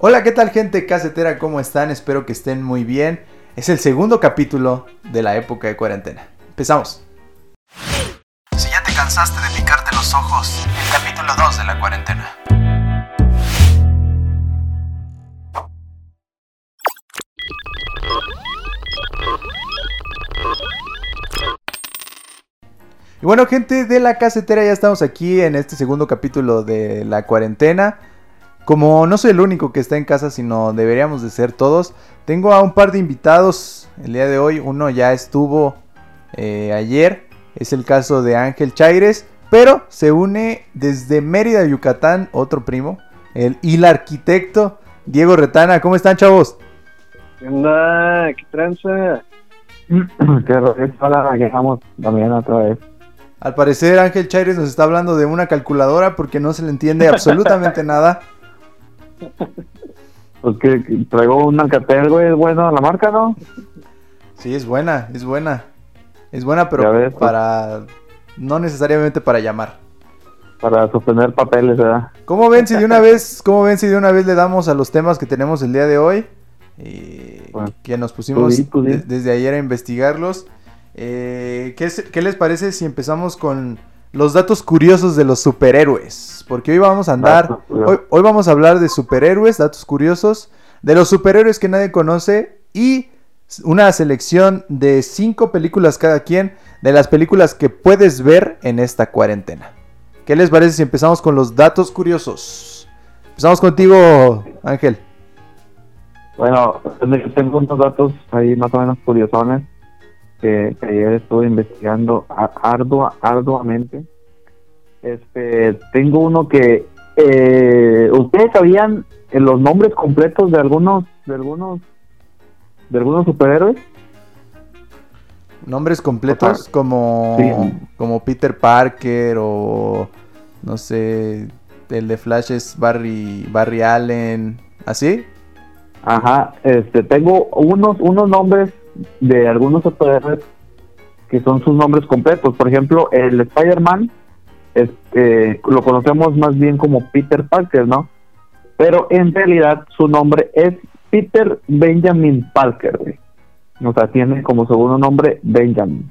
Hola, ¿qué tal gente casetera? ¿Cómo están? Espero que estén muy bien. Es el segundo capítulo de la época de cuarentena. Empezamos. Si ya te cansaste de picarte los ojos, el capítulo 2 de la cuarentena. Y bueno, gente de la casetera, ya estamos aquí en este segundo capítulo de la cuarentena. Como no soy el único que está en casa, sino deberíamos de ser todos, tengo a un par de invitados el día de hoy. Uno ya estuvo eh, ayer, es el caso de Ángel Chaires, pero se une desde Mérida, Yucatán, otro primo, el, y el arquitecto Diego Retana. ¿Cómo están, chavos? ¿Qué onda? ¿Qué tranza? Qué hola, llegamos también otra vez. Al parecer Ángel Chaires nos está hablando de una calculadora porque no se le entiende absolutamente nada. Pues que que traigo un Alcatel, güey, es bueno la marca, ¿no? Sí, es buena, es buena. Es buena, pero ves, pues. para... No necesariamente para llamar. Para sostener papeles, ¿verdad? ¿Cómo ven si de una vez, cómo ven si de una vez le damos a los temas que tenemos el día de hoy? Eh, Bueno, que nos pusimos tú di, tú di. de- desde ayer a investigarlos. Eh, ¿qué, es- ¿Qué les parece si empezamos con los datos curiosos de los superhéroes? Porque hoy vamos a andar, Datos curiosos. hoy, hoy vamos a hablar de superhéroes, datos curiosos, de los superhéroes que nadie conoce y una selección de cinco películas cada quien de las películas que puedes ver en esta cuarentena. ¿Qué les parece si empezamos con los datos curiosos? Empezamos contigo, Ángel. Bueno, tengo unos datos ahí más o menos curiosones que, que ayer estuve investigando ardua, arduamente. Este, tengo uno que eh, ustedes sabían eh, los nombres completos de algunos de algunos de algunos superhéroes. Nombres completos O sea, como, sí. como Peter Parker o no sé, el de Flash es Barry, Barry Allen, ¿así? Ajá, este, tengo unos, unos nombres de algunos superhéroes que son sus nombres completos. Por ejemplo, el Spider-Man, este, lo conocemos más bien como Peter Parker, ¿no? Pero en realidad su nombre es Peter Benjamin Parker, güey. O sea, tiene como segundo nombre Benjamin.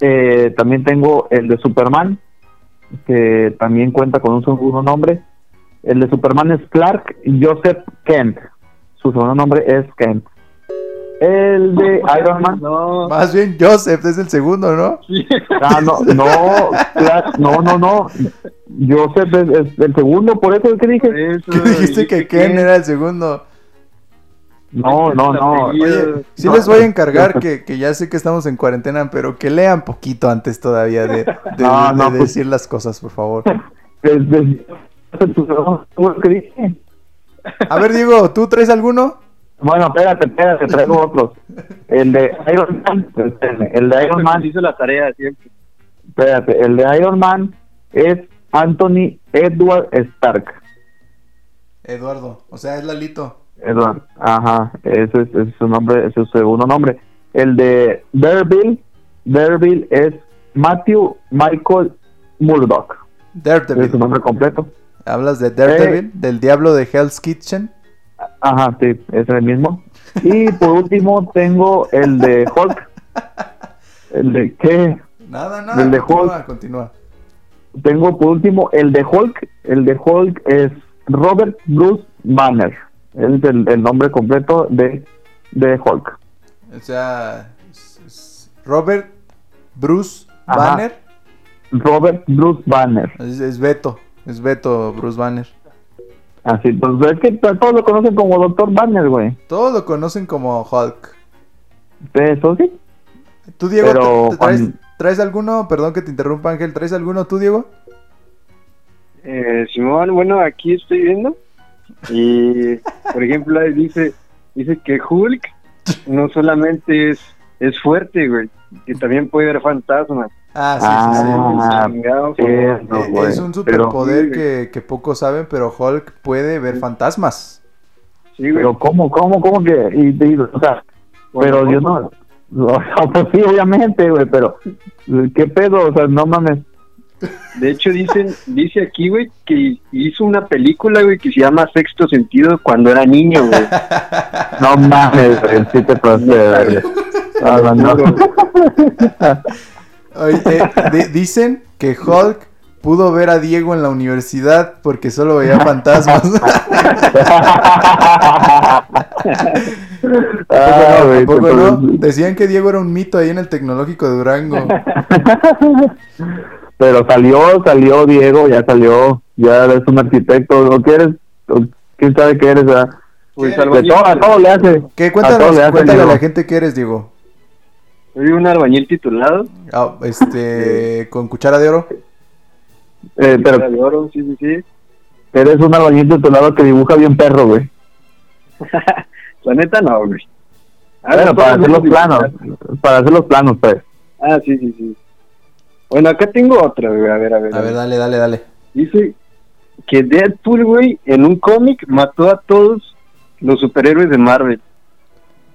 Eh, también tengo el de Superman, que también cuenta con un segundo nombre. El de Superman es Clark Joseph Kent. Su segundo nombre es Kent. El de Iron Man. No, Más bien Joseph es el segundo, ¿no? Ah, no, no, no, no, no. Joseph es, es el segundo, por eso es que dije. eso, Que dijiste que Ken era el segundo. No, no, no. Oye, sí No. les voy a encargar que, que ya sé que estamos en cuarentena, pero que lean poquito antes todavía de, de- No, de no, pues- decir las cosas, por favor. A ver, Diego, ¿tú traes alguno? Bueno, espérate, espérate, traigo otros. El de Iron Man, el de Iron Man, hizo la tarea siempre. espérate, el de Iron Man es Anthony Edward Stark. Eduardo, o sea, es Lalito. Edward, ajá, ese es, ese es su nombre, ese es su segundo nombre. El de Daredevil, Daredevil es Matthew Michael Murdoch, es su Daredevil. nombre completo. ¿Hablas de Daredevil? ¿Del diablo de Hell's Kitchen? Ajá, sí, es el mismo. Y por último tengo el de Hulk. El de qué? Nada, nada. Del de continúa, Hulk. continúa. Tengo por último el de Hulk. El de Hulk es Robert Bruce Banner. Es el, el nombre completo de, de Hulk. O sea, es- es Robert Bruce Ajá. Banner. Robert Bruce Banner. Es, es Beto. Es Beto Bruce Banner. Así, pues es que todos lo conocen como Doctor Banner, güey. Todos lo conocen como Hulk. Eso sí. ¿Tú, Diego, Pero te- te traes, traes alguno? Perdón que te interrumpa, Ángel. ¿Traes alguno tú, Diego? Eh, Simón, bueno, aquí estoy viendo. Y, por ejemplo, ahí dice, dice que Hulk no solamente es, es fuerte, güey, que también puede ver fantasmas. Ah, sí, sí, sí. Ah, sí, no, Eh, güey, es un pero- superpoder que, que pocos saben, pero Hulk puede ver fantasmas. Sí, güey. Pero ¿cómo, cómo, cómo que? Y, y, o sea, Bueno, pero yo no... O sea, pues sí, obviamente, güey, pero... ¿Qué pedo? O sea, no mames. De hehecho, dicen, dice aquí, güey, que hizo una película, güey, que se llama Sexto Sentido cuando era niño, güey. No mames, güey, sí te pasaste de verga. Ah, no. Oye, eh, di- dicen que Hulk pudo ver a Diego en la universidad porque solo veía fantasmas. Ah, ¿A poco no? pasas- Decían que Diego era un mito ahí en el tecnológico de Durango. Pero salió, salió Diego, ya salió, ya eres un arquitecto, o quieres, quién sabe qué eres, ¿verdad? Pues ¿Qué? De albañil, todo, a todo le hace. ¿Qué? A Cuéntanos, todo le hace cuéntale a la gente que eres, Diego. Soy un albañil titulado. Ah, este, con cuchara de oro. Eh, pero de oro, sí, sí, sí. eres un albañil titulado que dibuja bien perro, güey. La neta no, güey. A ver, Bueno, para hacer los a planos, dibujar. para hacer los planos, pues. Ah, sí, sí, sí. Bueno, acá tengo otra, güey. A ver, a ver. A ver, dale, dale, dale. Dice que Deadpool, güey, en un cómic mató a todos los superhéroes de Marvel.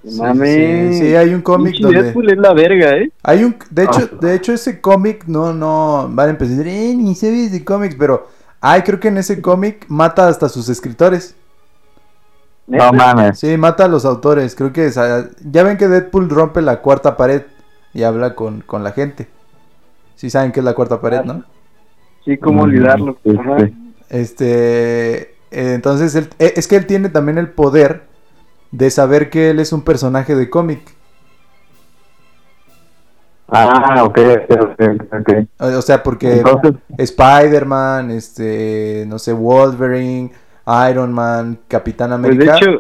Sí, Mames. sí, sí, hay un cómic donde- Deadpool es la verga, ¿eh? Hay un, de hecho, Ah. de hecho ese cómic no, no, van a empezar a decir, eh, ni sabes de cómics, pero, ay, creo que en ese cómic mata hasta sus escritores. No mames. Sí, mata a los autores, creo que, esa- ya ven que Deadpool rompe la cuarta pared y habla con, con la gente. Sí saben que es la cuarta pared, ¿no? Sí, cómo Mm, olvidarlo. Este, eh, entonces, él- eh, es que él tiene también el poder de saber que él es un personaje de cómic. Ah, ok, ok, ok. O sea, porque Entonces, Spider-Man, este, no sé, Wolverine, Iron Man, Capitán Pues de América. hecho,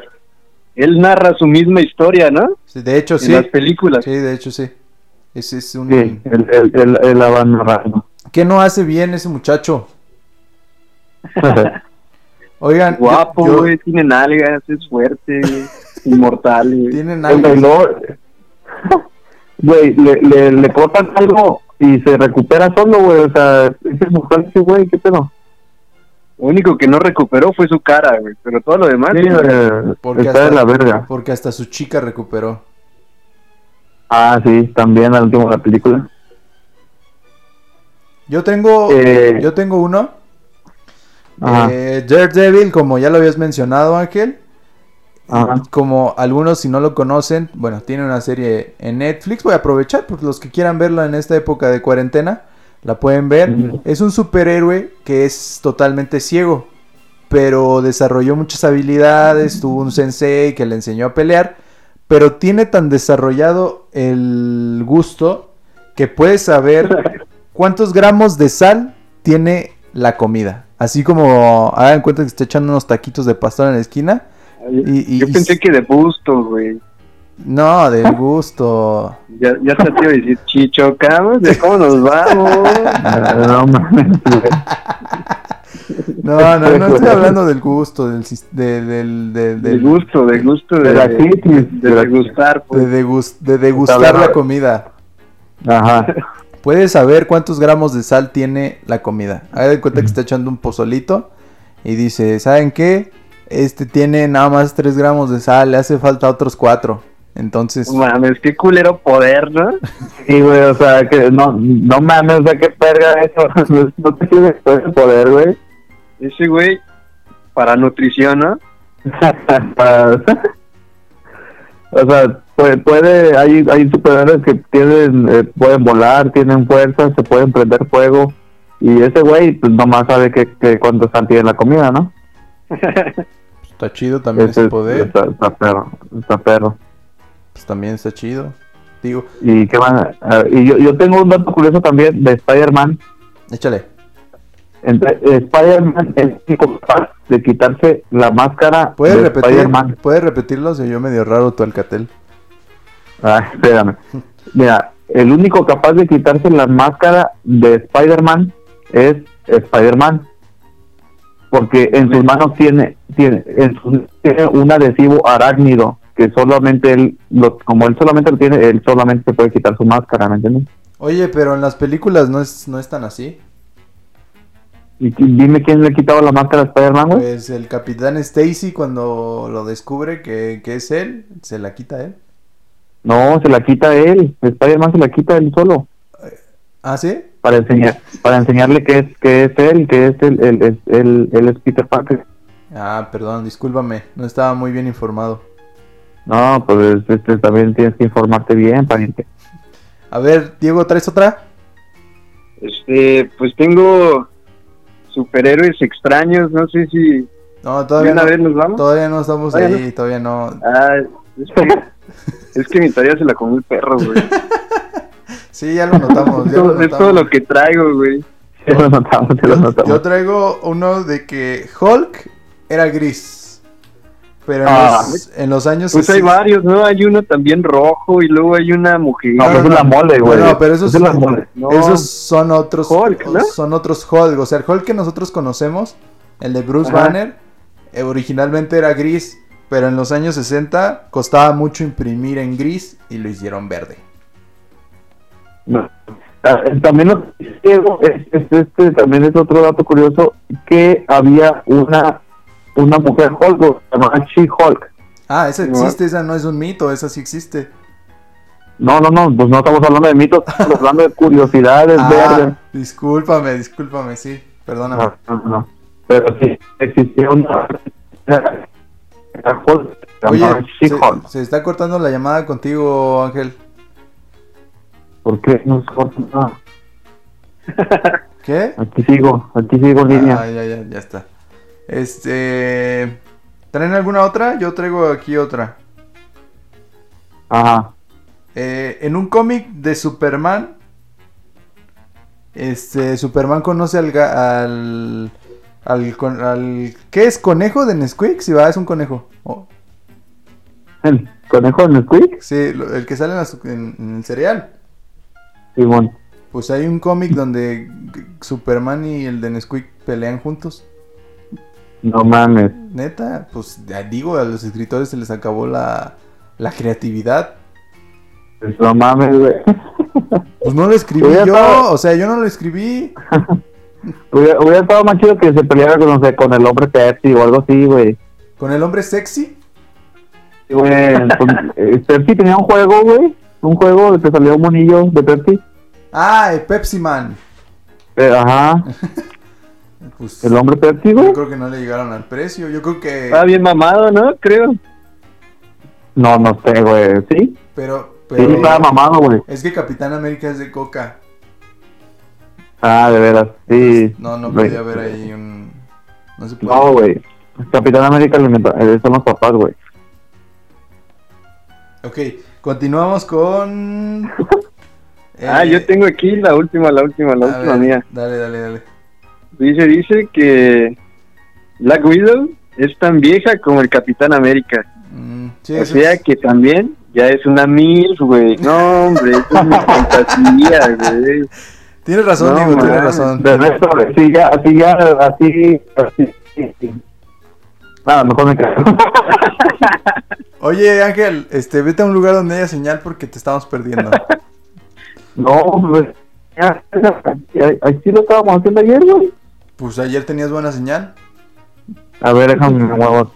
él narra su misma historia, ¿no? De hecho, En sí. las películas. Sí, de hecho, sí. Ese es un... sí, el la va narrando. ¿Qué no hace bien ese muchacho? Oigan, Guapo, yo- güey, tiene nalgas, es fuerte, inmortal, güey. algo. bailó, güey, le, le, le cortan algo y se recupera solo, güey. O sea, es inmortal ese güey, ¿qué pedo? Lo único que no recuperó fue su cara, güey, pero todo lo demás... Sí, eh, Porque está de hasta- la verga. Porque hasta su chica recuperó. Ah, sí, también al último de la película. Yo tengo, Eh, yo tengo uno. Eh, Daredevil, como ya lo habías mencionado, Ángel. Ajá. Como algunos, si no lo conocen, bueno, tiene una serie en Netflix. Voy a aprovechar, pues los que quieran verla en esta época de cuarentena, la pueden ver. Es un superhéroe que es totalmente ciego, pero desarrolló muchas habilidades. Tuvo un sensei que le enseñó a pelear, pero tiene tan desarrollado el gusto que puede saber cuántos gramos de sal tiene la comida. Así como hagan cuenta que está echando unos taquitos de pastor en la esquina. y- y- Yo y- pensé que de busto, güey. No, del gusto. Ya, ya se te iba a decir, Chicho, cabrón, ¿de cómo nos vamos? No mames, güey. No, no, no estoy hablando del gusto, del, de, del, de, De del- gusto, de gusto, de, De la de, crisis, de de degustar, de, pues. degus- de degustar la de- comida. Ajá. Puedes saber cuántos gramos de sal tiene la comida. Haga de cuenta que está echando un pozolito y dice, ¿saben qué? Este tiene nada más 3 gramos de sal, le hace falta otros 4. Entonces, No Mames, qué culero poder, ¿no? Sí, güey, o sea, que no, no mames, o sea, qué perga eso. No, te poder, güey. Ese güey, para nutrición, ¿no? Para- o sea, puede, puede hay, hay superhéroes que tienen, eh, pueden volar, tienen fuerza, se pueden prender fuego. Y ese güey, pues nomás sabe que, que cuánto sal tiene la comida, ¿no? está chido también Ese ese es- poder. Está, está perro, está perro. Pues también está chido. Digo, Y qué más, Ah, y yo, yo tengo un dato curioso también de Spider-Man. échale. Eh, Spider-Man es el único capaz de quitarse la máscara ¿Puedes de repetir? Spider-Man. ¿Puedes repetirlo? Se oyó medio raro tu alcatel. Ah, espérame. Mira, el único capaz de quitarse la máscara de Spider-Man es Spider-Man. Porque en sus manos tiene, tiene, en sus- tiene un adhesivo arácnido que solamente él, lo, como él solamente lo tiene, él solamente se puede quitar su máscara, ¿me entiendes? Oye, pero en las películas no es, no es tan así. Y dime quién le quitaba la máscara a Spider-Man, güey. Pues el capitán Stacy cuando lo descubre que, que es él, se la quita él. No, se la quita él. Spider-Man se la quita él solo. ¿Ah, sí? para enseñar, para enseñarle que es, que es él, que es el, el, el, el- él es Peter Parker. Ah, perdón, discúlpame, no estaba muy bien informado. No, pues este, también tienes que informarte bien, pariente. A ver, Diego, ¿traes otra? Este, pues tengo superhéroes extraños, no sé si No, todavía una no, vez nos vamos. todavía no estamos Todavía ahí, todavía no. Ah, es que, es que mi tarea se la comió el perro, güey. Sí, ya lo notamos. ya lo es notamos. todo lo que traigo, güey. Sí, lo notamos, sí lo Yo, notamos. yo traigo uno de que Hulk era gris. Pero en, Ah. los, en los años Pues hay 60 varios, ¿no? Hay uno también rojo y luego hay una mujer. No, no, pues es la mole, güey. No, pero esos es la son- mole. No. Esos son otros Hulk, ¿no? son otros Hulk, o sea, el Hulk que nosotros conocemos, el de Bruce Ajá. Banner, eh, originalmente era gris, pero en los años 60 costaba mucho imprimir en gris y lo hicieron verde. No. Ah, También lo Diego, es- es- este también es otro dato curioso que había una una mujer Hulk llamaba She-Hulk. Ah, esa ¿No? existe, esa no es un mito, esa sí existe. No, no, no, pues no estamos hablando de mitos, estamos hablando de curiosidades verdes. Ah, discúlpame, discúlpame, sí, perdóname. No, no, no. Pero sí, existía una Oye, se, está cortando la llamada contigo, Ángel. ¿Por qué no se corta nada? ¿Qué? Aquí sigo, aquí sigo en línea. Ah, ya, ya, ya está. Este. ¿Traen alguna otra? Yo traigo aquí otra. Ajá. Eh, en un cómic de Superman, este, Superman conoce al, al, al, con- al- ¿qué es? ¿Conejo de Nesquik? Si va, es un conejo. Oh, ¿El conejo de Nesquik? sí, lo- el que sale en, la en- en el cereal. Simón. Pues hay un cómic donde Superman y el de Nesquik pelean juntos. No mames. Neta, pues ya digo, a los escritores se les acabó la, la creatividad. Pues No mames, güey. Pues no lo escribí yo, o sea, yo no lo escribí. Hubiera, hubiera estado más chido que se peleara con, no sé, con el hombre Pepsi o algo así, güey. Con el hombre sexy. Sí, güey. eh, Pepsi tenía un juego, güey. Un juego de que salía un monillo de Pepsi. Ah, el Pepsi Man. Eh, ajá. Pues El hombre Pepsi, güey. yo creo que no le llegaron al precio. Yo creo que. Estaba bien mamado, ¿no? Creo. No, no sé, güey. ¿Sí? Pero. Sí, pero estaba mamado, güey. es que Capitán América es de coca. Ah, de veras. Sí. No, no podía haber ahí un. No se puede. No, güey. Capitán América eh, son los papás, güey. Ok, continuamos con. Ah, eh, yo tengo aquí la última, la última, la a última ver, mía. Dale, dale, dale. Dice, dice que Black Widow es tan vieja como el Capitán América. Mm, sí, O sea es- que también ya es una mil, güey. No, hombre, eso es mi fantasía, güey. Tienes razón, No, Diego, tienes razón. De resto, así ya, así ya, así, así. sí, sí. Nada, mejor me quedo. Oye, Ángel, este, vete a un lugar donde haya señal porque te estamos perdiendo. no, pues, ya, así lo estábamos haciendo ayer, güey. Pues ayer tenías buena señal. A ver, déjame, me muevo.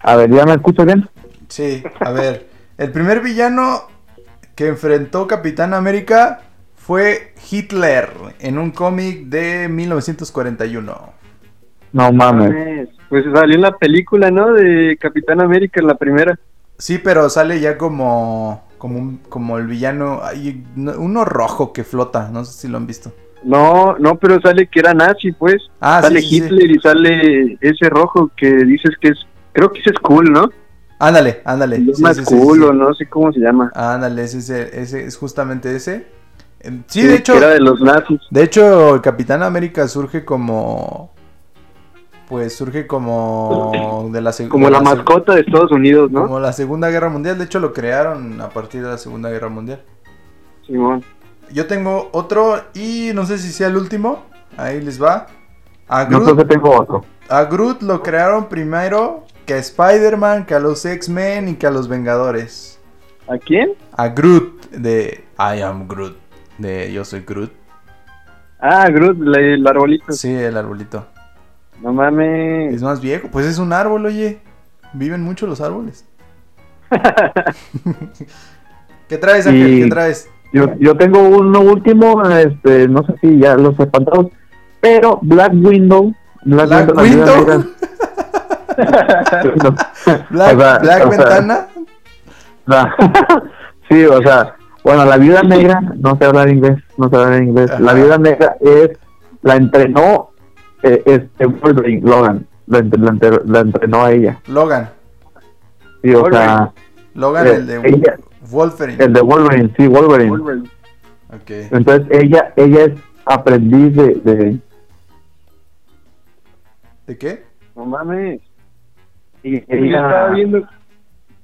A ver, ¿ya me escucho bien? Sí, a ver. El primer villano que enfrentó Capitán América fue Hitler en un cómic de 1941. No mames. Pues salió en la película, ¿no? De Capitán América, en la primera. Sí, pero sale ya como como un- como el villano, hay uno rojo que flota, no sé si lo han visto. No, no, pero sale que era nazi, pues. Ah, sale sí, sí, sí. Hitler y sale ese rojo que dices que es, creo que ese es cool, ¿no? Ándale, ándale. Es Sí, más sí, sí, cool sí. o no sé cómo se llama. Ándale, ese, ese, ese es justamente ese. Sí, de hecho, era de los nazis. De hecho, el Capitán América surge como. Pues surge como. De la Como de la mascota de Estados Unidos, ¿no? Como la Segunda Guerra Mundial. De hecho, lo crearon a partir de la Segunda Guerra Mundial. Simón. Yo tengo otro y no sé si sea el último. Ahí les va. A Groot, que tengo otro. a Groot lo crearon primero que a Spider-Man, que a los X-Men y que a los Vengadores. ¿A quién? A Groot de I am Groot. De Yo soy Groot. Ah, Groot, el arbolito. Sí, el arbolito. No mames. Es más viejo. Pues es un árbol, oye. Viven mucho los árboles. ¿Qué traes, Ángel? ¿Qué traes? Yo, yo tengo uno último, este, no sé si ya los espantados, pero Black Window. Black, Window. No. Black, O sea, Black sea, Ventana. Sí, o sea, bueno, la viuda negra, no sé hablar inglés, no sé hablar inglés. La viuda negra es, la entrenó eh, este Wolverine, Logan, la, entre- la entre- la entrenó a ella. Logan. Sí, o Wolverine. sea, Logan, Eh, el de ella- Wolverine. el de Wolverine, sí, Wolverine. Wolverine. Ok. Entonces ella, ella es aprendiz de, de ¿De qué? No mames. y Yo estaba ella, viendo,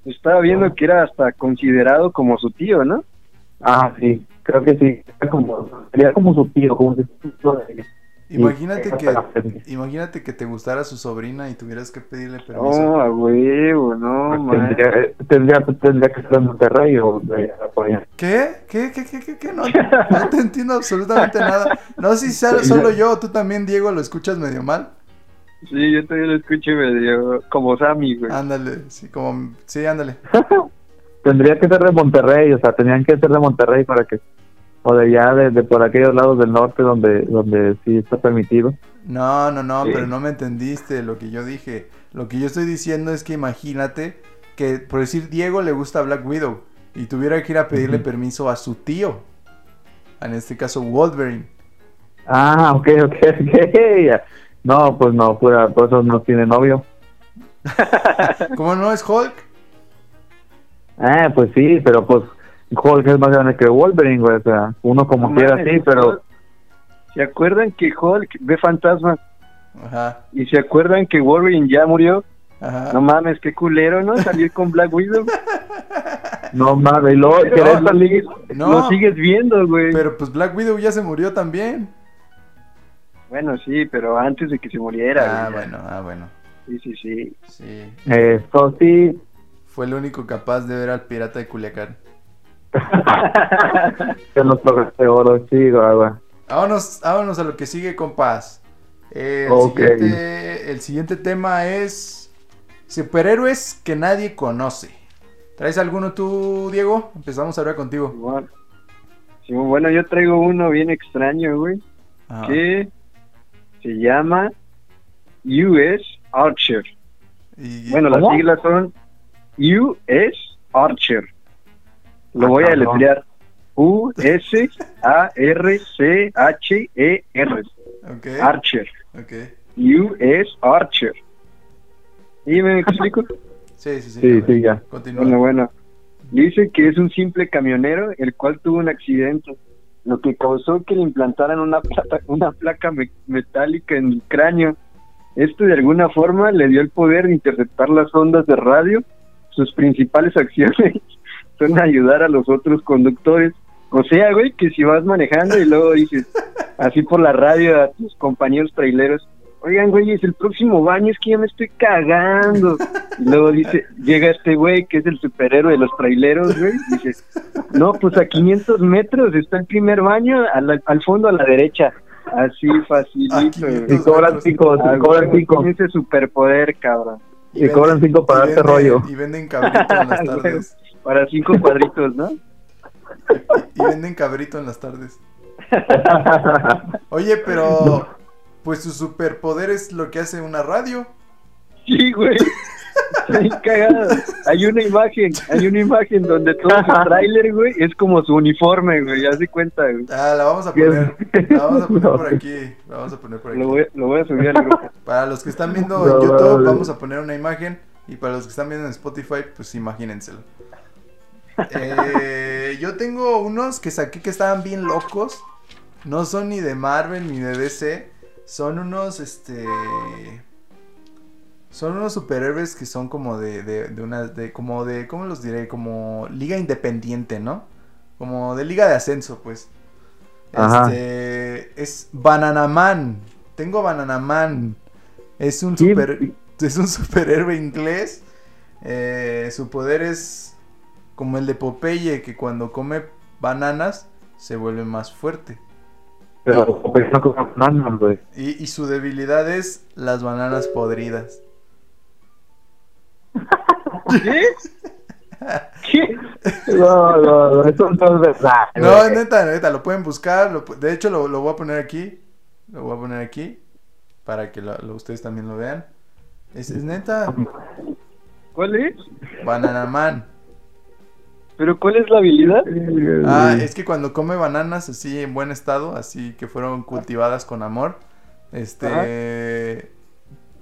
estaba viendo que era hasta considerado como su tío, ¿no? Ah, sí, creo que sí, era como, sería como su tío, como. Imagínate que, imagínate que te gustara su sobrina y tuvieras que pedirle permiso. No, a huevo, no, man. Tendría, tendría, tendría que ser en Monterrey o. ¿Qué? ¿Qué? ¿Qué? ¿Qué? ¿Qué? qué? No, no te entiendo absolutamente nada. No sé si sea solo yo, tú también, Diego, lo escuchas medio mal. Sí, yo todavía lo escucho medio como Sammy, güey. Ándale, sí, como, sí, ándale. Tendría que ser de Monterrey, o sea, tenían que ser de Monterrey para que, o de allá, de, de por aquellos lados del norte donde, donde sí está permitido. No, no, no, Sí. pero no me entendiste lo que yo dije. Lo que yo estoy diciendo es que imagínate que, por decir, Diego le gusta Black Widow y tuviera que ir a pedirle permiso a su tío. En este caso, Wolverine. Ah, ok, ok, ok. No, pues no, pues, por eso no tiene novio. ¿Cómo no es Hulk? Ah, pues sí, pero pues Hulk es más grande que Wolverine, güey, o sea, uno como No quiera sí, pero... ¿Se acuerdan que Hulk ve fantasmas? Ajá, ¿Y se acuerdan que Wolverine ya murió? ajá. No mames, qué culero, ¿no? Salir con Black Widow. No mames, y luego Pero querer lo salir... sigues, No. lo sigues viendo, güey. Pero pues Black Widow ya se murió también. Bueno, sí, pero antes de que se muriera. Ah, güey. bueno, ah, bueno. Sí, sí, sí. Sí. Esto sí, Fue el único capaz de ver al pirata de Culiacán. que toques de oro, sí, güey, güey. Vámonos, vámonos a lo que sigue, compás. Eh, el, siguiente, el siguiente tema es superhéroes que nadie conoce. ¿Traes alguno tú, Diego? Empezamos ahora contigo. Simón. Simón, bueno, yo traigo uno bien extraño, güey. Ajá. Que se llama US Archer. Y- Bueno, las siglas son US Archer. Lo Ah, voy a deletrear. U-S-A-R-C-H-E-R. ok, Archer. ok. US Archer. ¿Y me explico? Sí, sí, sí. Sí, a sí, ya. Continúa. Bueno, bueno. Dice que es un simple camionero el cual tuvo un accidente, lo que causó que le implantaran una placa, una placa me- metálica en el cráneo. Esto de alguna forma le dio el poder de interceptar las ondas de radio. Sus principales acciones son ayudar a los otros conductores. O sea, güey, que si vas manejando y luego dices así por la radio a tus compañeros traileros, oigan, güey, es el próximo baño, es que ya me estoy cagando. Y luego dice, llega este güey que es el superhéroe de los traileros, güey, y dice, no, pues a 500 metros está el primer baño, al, al fondo a la derecha. Así facilito. 500 güey. Y cobran cinco, Ah, cobran ese superpoder, cabrón. Y cobran cinco para darte venden- rollo. Y venden cabrito en las tardes. Para cinco cuadritos, ¿no? y venden cabrito en las tardes. Oye, pero pues su superpoder es lo que hace una radio. Sí, güey. Está bien cagado. Hay una imagen, hay una imagen donde todo su tráiler, güey, es como su uniforme, güey, haz de cuenta, güey. Ah, la vamos a poner. La vamos a poner por aquí. La vamos a poner por aquí. Lo voy, lo voy a subir al grupo. Para los que están viendo No, en YouTube, vale. vamos a poner una imagen. Y para los que están viendo en Spotify, pues imagínenselo. Eh, yo tengo unos que saqué que estaban bien locos. No son ni de Marvel ni de DC. Son unos, este... Son unos superhéroes que son como de, de, de una... De, como de... ¿Cómo los diré? Como liga independiente, ¿no? Como de liga de ascenso, pues. Ajá. Este... Es Bananaman. Tengo Bananaman. Es un Sí, super... Es un superhéroe inglés. Eh, su poder es como el de Popeye, que cuando come bananas se vuelve más fuerte. Pero pues, no con bananas, güey. Y, y su debilidad es las bananas podridas. ¿Qué? ¿Qué? No, no, no, eso no es verdad. No, es neta, neta, lo pueden buscar. lo de hecho, lo, lo voy a poner aquí. Lo voy a poner aquí. Para que lo- ustedes también lo vean. Es, es neta. ¿Cuál es? Banana Man. ¿Pero cuál es la habilidad? Ah, es que cuando come bananas así en buen estado, así que fueron cultivadas con amor, este,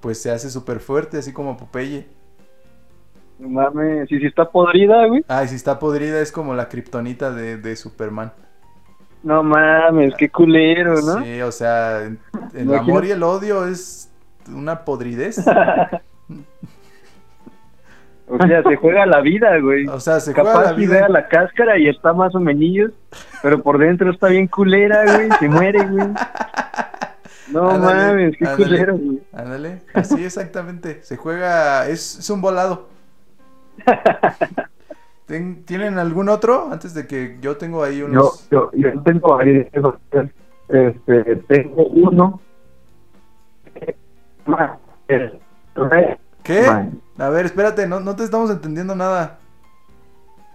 pues se hace súper fuerte, así como Popeye. No mames, si si está podrida, güey. Ah, y si está podrida es como la kriptonita de, de Superman. No mames, qué culero, ¿no? Sí, o sea, el amor y el odio es una podridez. O sea, se juega la vida, güey. O sea, se juega Capaz la vida. vea la cáscara y está más o menos, pero por dentro está bien culera, güey. Se muere, güey. No mames, qué culero, güey. Ándale, así exactamente. Se juega, es, es un volado. ¿Tienen algún otro? Antes de que yo tengo ahí unos... yo, yo tengo ahí, este, tengo uno. ¿Qué? A ver, espérate, no, no te estamos entendiendo nada.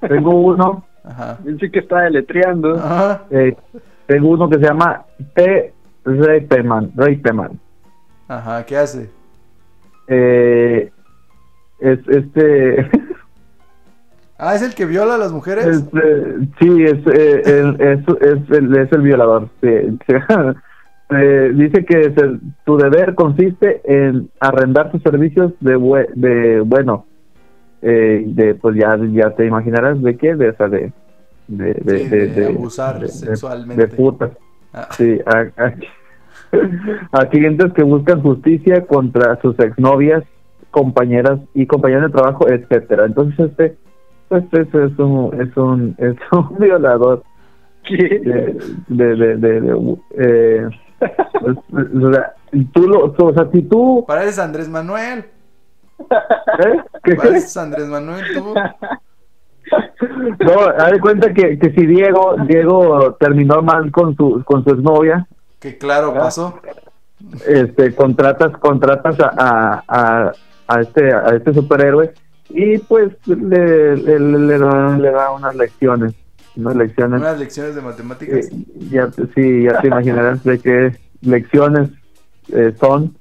Tengo uno, Ajá. Pensé que estaba deletreando. Ajá. eh, tengo uno que se llama P. Reipeman, Reipeman. Ajá, ¿qué hace? Eh, es este, Ah, ¿es el que viola a las mujeres? este, sí, es, eh, el- es, es, el, es el violador. sí. Eh, dice que el- tu deber consiste en arrendar tus servicios de, bue- de bueno, eh, de pues ya ya te imaginarás de qué, de esa de de, de, Sí, de- de de- abusar sexualmente. de putas. Ah, Sí, a, a- a clientes que buscan justicia contra sus exnovias, compañeras y compañeros de trabajo, etcétera. Entonces este, pues este es un es un es un violador ¿Qué? de de de, de- eh, pues, o sea, tú lo, o sea, si tú Pareces Andrés Manuel. ¿eh? ¿Qué-? Pareces Andrés Manuel tú. No, haz de cuenta que, que si Diego Diego terminó mal con su con su exnovia, Que claro, pasó. este contratas contratas a, a, a, a este a este superhéroe y pues le, le, le da, le da unas lecciones unas lecciones Unas lecciones de matemáticas. eh, ya sí ya te imaginarás de qué lecciones eh, son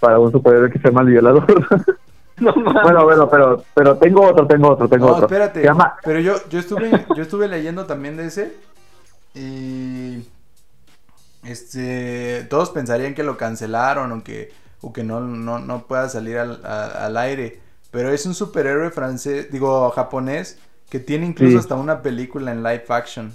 para un superhéroe que se llama el violador No bueno bueno pero pero tengo otro tengo otro tengo No, otro espérate. se llama Pero yo, yo estuve, yo estuve leyendo también de ese. Y este todos pensarían que lo cancelaron o que, o que no, no, no pueda salir al, a- al aire. Pero es un superhéroe francés, digo japonés, que tiene incluso Sí. hasta una película en live action.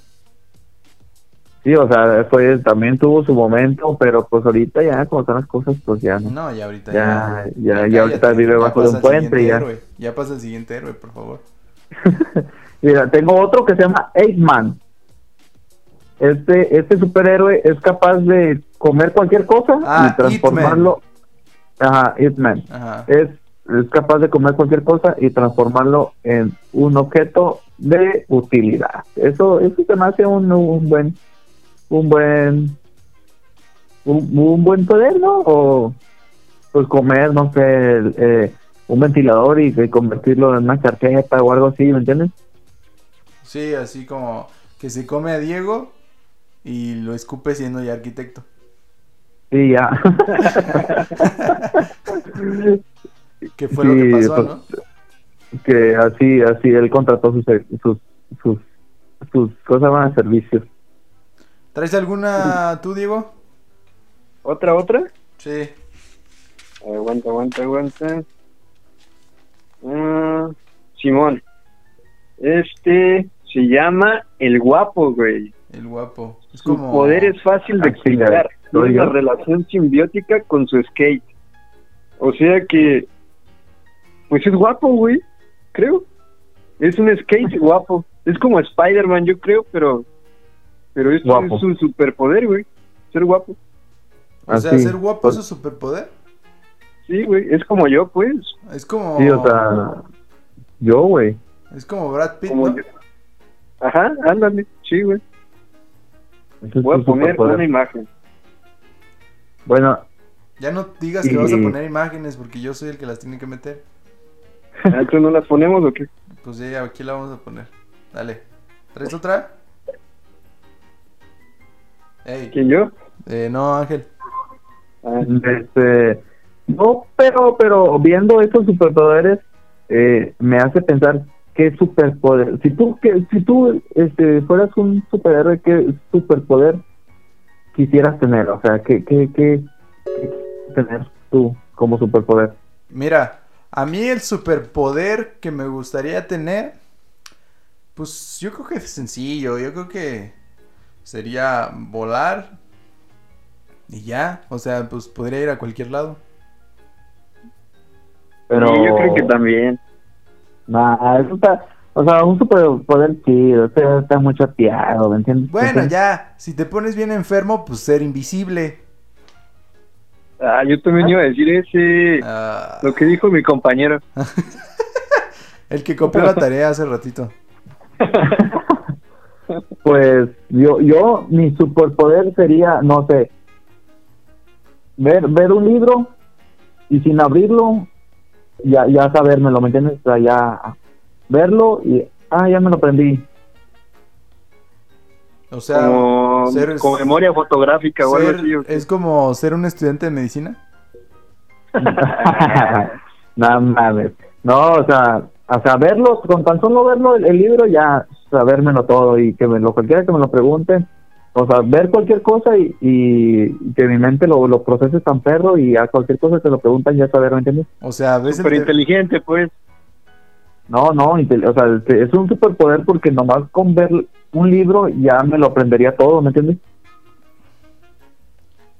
sí o sea fue también tuvo su momento pero pues ahorita ya como están las cosas pues ya no No, ya ahorita Ya, ya. ya, ya ahorita vive bajo de un puente ya. héroe. Ya pasa el siguiente héroe, por favor. Mira, tengo otro que se llama Eight Man. Este, este superhéroe es capaz de comer cualquier cosa Ah, y transformarlo. Ajá, Eight Man. Ajá. Es, es capaz de comer cualquier cosa y transformarlo en un objeto de utilidad. Eso, eso se me hace un, un buen, un buen, un, un buen poder, ¿no? O pues comer, no sé, eh, un ventilador y, y convertirlo en una carpeta o algo así, ¿me entiendes? Sí, así como que se come a Diego y lo escupe siendo ya arquitecto. Sí, ya. Que fue lo que pasó, pues, ¿no? que así, así él contrató sus, sus, sus, sus cosas más servicios. ¿Traes alguna tú, Diego? ¿Otra, otra? Sí. Aguanta, aguanta, aguanta. Ah, Simón. Este se llama El Guapo, güey. El guapo. Es Su como... poder es fácil de explicar. ¿soy Tiene una yo? relación simbiótica con su skate. O sea que, pues es guapo, güey. Creo. Es un skate guapo. Es como Spider-Man, yo creo, pero, pero esto Guapo. es su superpoder, güey. Ser guapo. O sea, Así, ser guapo pues, es su superpoder. Sí, güey. Es como yo, pues. Es como... Sí, o sea, yo, güey. Es como Brad Pitt, Como ¿no? yo. Ajá, ándale. Sí, güey. Es Voy a poner superpoder. una imagen. Bueno, Ya no digas que vas a poner imágenes porque yo soy el que las tiene que meter. ¿Entonces no las ponemos o qué? Pues ya, aquí la vamos a poner. Dale. ¿Traes otra? Ey. ¿Quién yo? Eh, no, Ángel. Ah, Este, no, pero, pero viendo estos superpoderes, eh, me hace pensar qué superpoder. Si tú, que, si tú este, fueras un superhéroe, ¿qué superpoder quisieras tener? O sea, ¿qué, qué, qué, qué tener tú como superpoder? Mira, a mí el superpoder que me gustaría tener, pues yo creo que es sencillo, yo creo que sería volar y ya, o sea, pues podría ir a cualquier lado. Pero, sí, yo creo que también. Nah, eso está, o sea, un superpoder chido, está, está muy chateado, ¿me entiendes? Bueno, ya, si te pones bien enfermo, pues ser invisible. Ah, yo también iba a decir ese. Ah, Lo que dijo mi compañero. el que copió la tarea hace ratito. Pues yo, yo, mi superpoder sería, no sé, ver, ver un libro y sin abrirlo, ya, ya sabérmelo, ¿me entiendes? O sea, ya verlo y, ah, ya me lo aprendí. O sea, como, ser- como memoria fotográfica o algo ser- así. es como ser un estudiante de medicina. no mames. No, o sea, o sea, verlo, con tan solo verlo, el, el libro, ya sabérmelo todo y que me lo, cualquiera que me lo pregunte, o sea, ver cualquier cosa y, y que mi mente lo, lo procese tan perro y a cualquier cosa que lo preguntan ya saber, ¿me entiendes? O sea, ves el Súper te- inteligente, pues. No, no, o sea, este, es un superpoder porque nomás con ver un libro ya me lo aprendería todo, ¿me entiendes?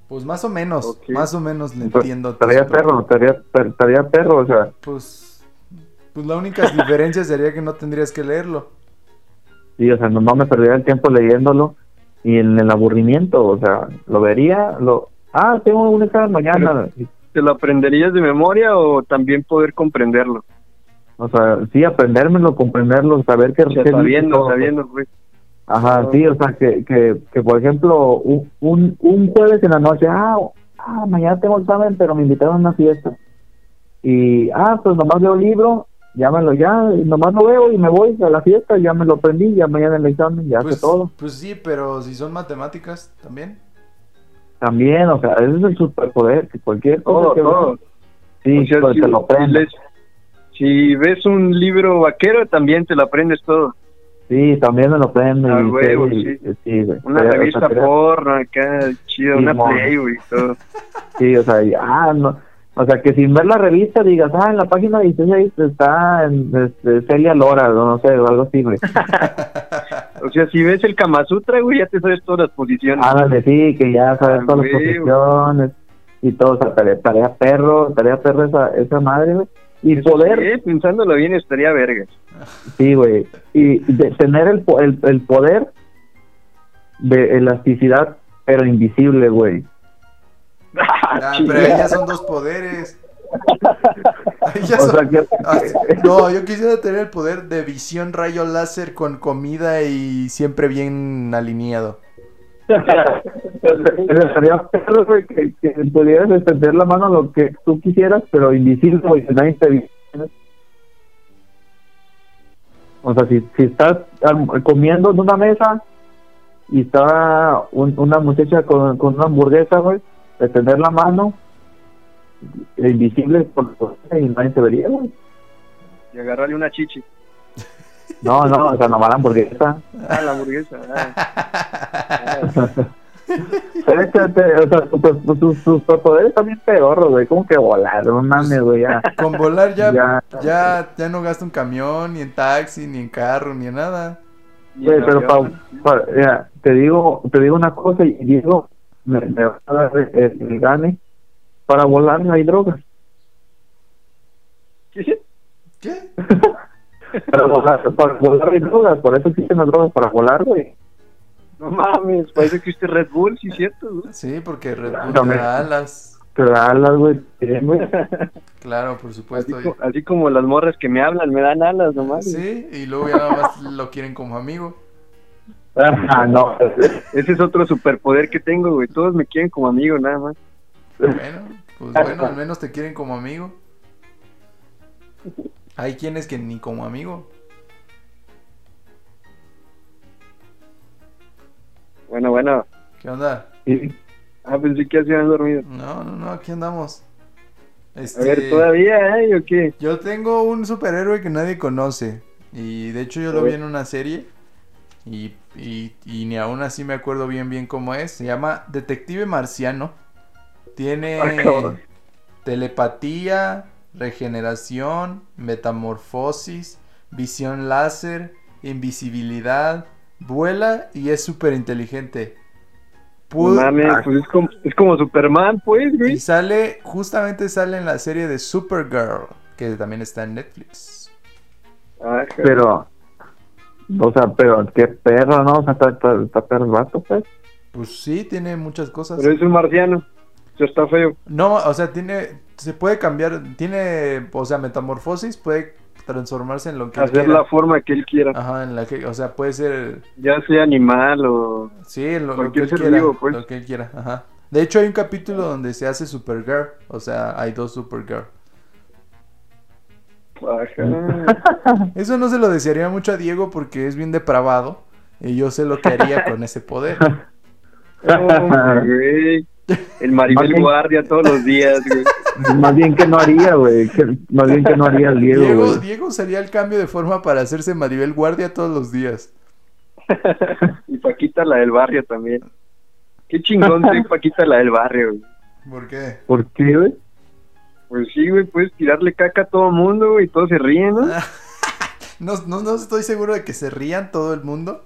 Pues más o menos, más o menos le Pues, entiendo. Estaría perro, estaría, per- estaría perro, o sea, Pues, pues la única diferencia sería que no tendrías que leerlo. sí, o sea, nomás me perdería el tiempo leyéndolo y en el aburrimiento, o sea, lo vería, lo, ah, tengo un examen mañana, ¿Te lo aprenderías de memoria o también poder comprenderlo? O sea, sí, aprendérmelo, comprenderlo, saber que... Que- sabiendo, todo. sabiendo, pues. Ajá, sí, o sea, que, que, que por ejemplo, un, un, un jueves en la noche, ah, ah, mañana tengo examen, pero me invitaron a una fiesta. Y, ah, pues nomás leo el libro, llámalo ya, y nomás lo veo y me voy a la fiesta, ya me lo aprendí, ya mañana el examen, ya Pues, sé todo. pues sí, pero si son matemáticas también. También, o sea, ese es el superpoder, que cualquier cosa Todo, que todo. sí, O sea, pues si, te lo aprendes. Si ves un libro vaquero, también te lo aprendes todo. Sí, también me lo aprendo. Ah, y, huevo, y- sí. sí, güey. Una Sería- o sea, revista porno acá, chida, una Simón. Playboy y todo. Sí, o sea, ah, no, o sea, que sin ver la revista digas, ah, en la página 16 está en, este, Celia Lora, o no sé, o algo así, güey. O sea, si ves el Kama Sutra, güey, ya te sabes todas las posiciones. Ándale, sí, que ya sabes Ah, todas las güey, posiciones y todo, o sea, tarea, tarea perro, tarea perro esa, esa madre, güey. Y Eso poder, sí, pensándolo bien, estaría vergas. sí, güey, y de tener el, po- el, el poder de elasticidad, pero invisible, güey. Ah, Chingada. pero ahí ya son dos poderes. Ahí ya O son- sea, que... Ah, no, yo quisiera tener el poder de visión rayo láser con comida y siempre bien alineado. Que, que pudieras extender la mano lo que tú quisieras, pero invisible, güey, que nadie te viera. O sea, si, si estás comiendo en una mesa y está un- una muchacha con, con una hamburguesa, güey, extender la mano, e invisible y nadie te vería, güey. Y agarrarle una chichi. No, no, o sea, nomás la hamburguesa. Ah, la hamburguesa. ah. Pero o sea, tus tus- poderes también pedorros, güey, como que volar, no mames, güey, ya. Con volar ya, Ya. ya, ya, no gasto en camión, ni en taxi, ni en carro, ni en nada. Güey, pero pa- pa- mira, te digo, te digo una cosa y digo, me, me va a dar el, el gane para volar no hay drogas. ¿Qué? ¿Qué? Para volar, para volar hay drogas, por eso existen las drogas para volar, güey. No mames, parece que usted Red Bull, sí, cierto, güey. Sí, porque Red Bull te da alas. Pero alas, güey. Claro, por Así, supuesto. así como las morras que me hablan, me dan alas nomás. Sí, y luego ya nada más lo quieren como amigo. Ah, no. Ese es otro superpoder que tengo, güey. Todos me quieren como amigo, nada más. Bueno, pues bueno, al menos te quieren como amigo. Hay quienes que ni como amigo. Bueno, bueno. ¿Qué onda? ah, pensé que así hacían dormido. No, no, no, aquí andamos. A ver, este, todavía, ¿eh? ¿O qué? Yo tengo un superhéroe que nadie conoce. Y de hecho yo lo vi en una serie. Y, y, ni aún así me acuerdo bien bien cómo es. Se llama Detective Marciano. Tiene ah, telepatía, regeneración, metamorfosis, visión láser, invisibilidad, vuela y es súper inteligente. No mames, pues es como, es como Superman, pues, y güey. sale, justamente sale en la serie de Supergirl, que también está en Netflix. Ah, Pero, o sea, pero qué perro, ¿no? O sea, está, está, está perro el vato, pues. Pues sí, tiene muchas cosas. pero es un marciano. Está feo. No, o sea, tiene, se puede cambiar, tiene, o sea, metamorfosis, puede transformarse en lo que él Hacer quiera. la forma que él quiera. Ajá, en la que, o sea, puede ser, Ya sea animal o... sí, en lo, lo que él quiera, vivo, pues. lo que él quiera, ajá. De hecho, hay un capítulo donde se hace Supergirl, o sea, hay dos Supergirl. Ajá. Eso no se lo desearía mucho a Diego porque es bien depravado y yo sé lo que haría con ese poder. Oh. El Maribel Guardia todos los días, güey. Más bien que no haría, güey. Más bien que no haría el Diego, Diego, güey. Diego usaría el cambio de forma para hacerse Maribel Guardia todos los días. y Paquita la del barrio también. Qué chingón soy Paquita la del barrio, güey. ¿Por qué? ¿Por qué, güey? Pues sí, güey, puedes tirarle caca a todo mundo, güey, y todos se ríen, ¿no? No, no, no estoy seguro de que se rían todo el mundo.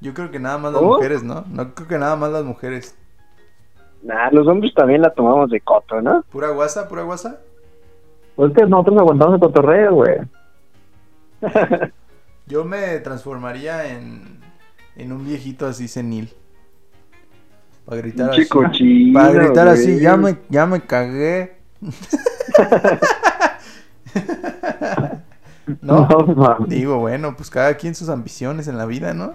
Yo creo que nada más las ¿Oh? mujeres, ¿no? No creo que nada más las mujeres. Nah, los hombres también la tomamos de coto, ¿no? ¿Pura guasa? ¿Pura guasa? Pues que nosotros aguantamos el cotorreo, güey. Yo me transformaría en, en un viejito así senil. Para gritar así. Cochino, Para gritar güey. así, ya me, ya me cagué. no, mames. digo, bueno, pues cada quien sus ambiciones en la vida, ¿no?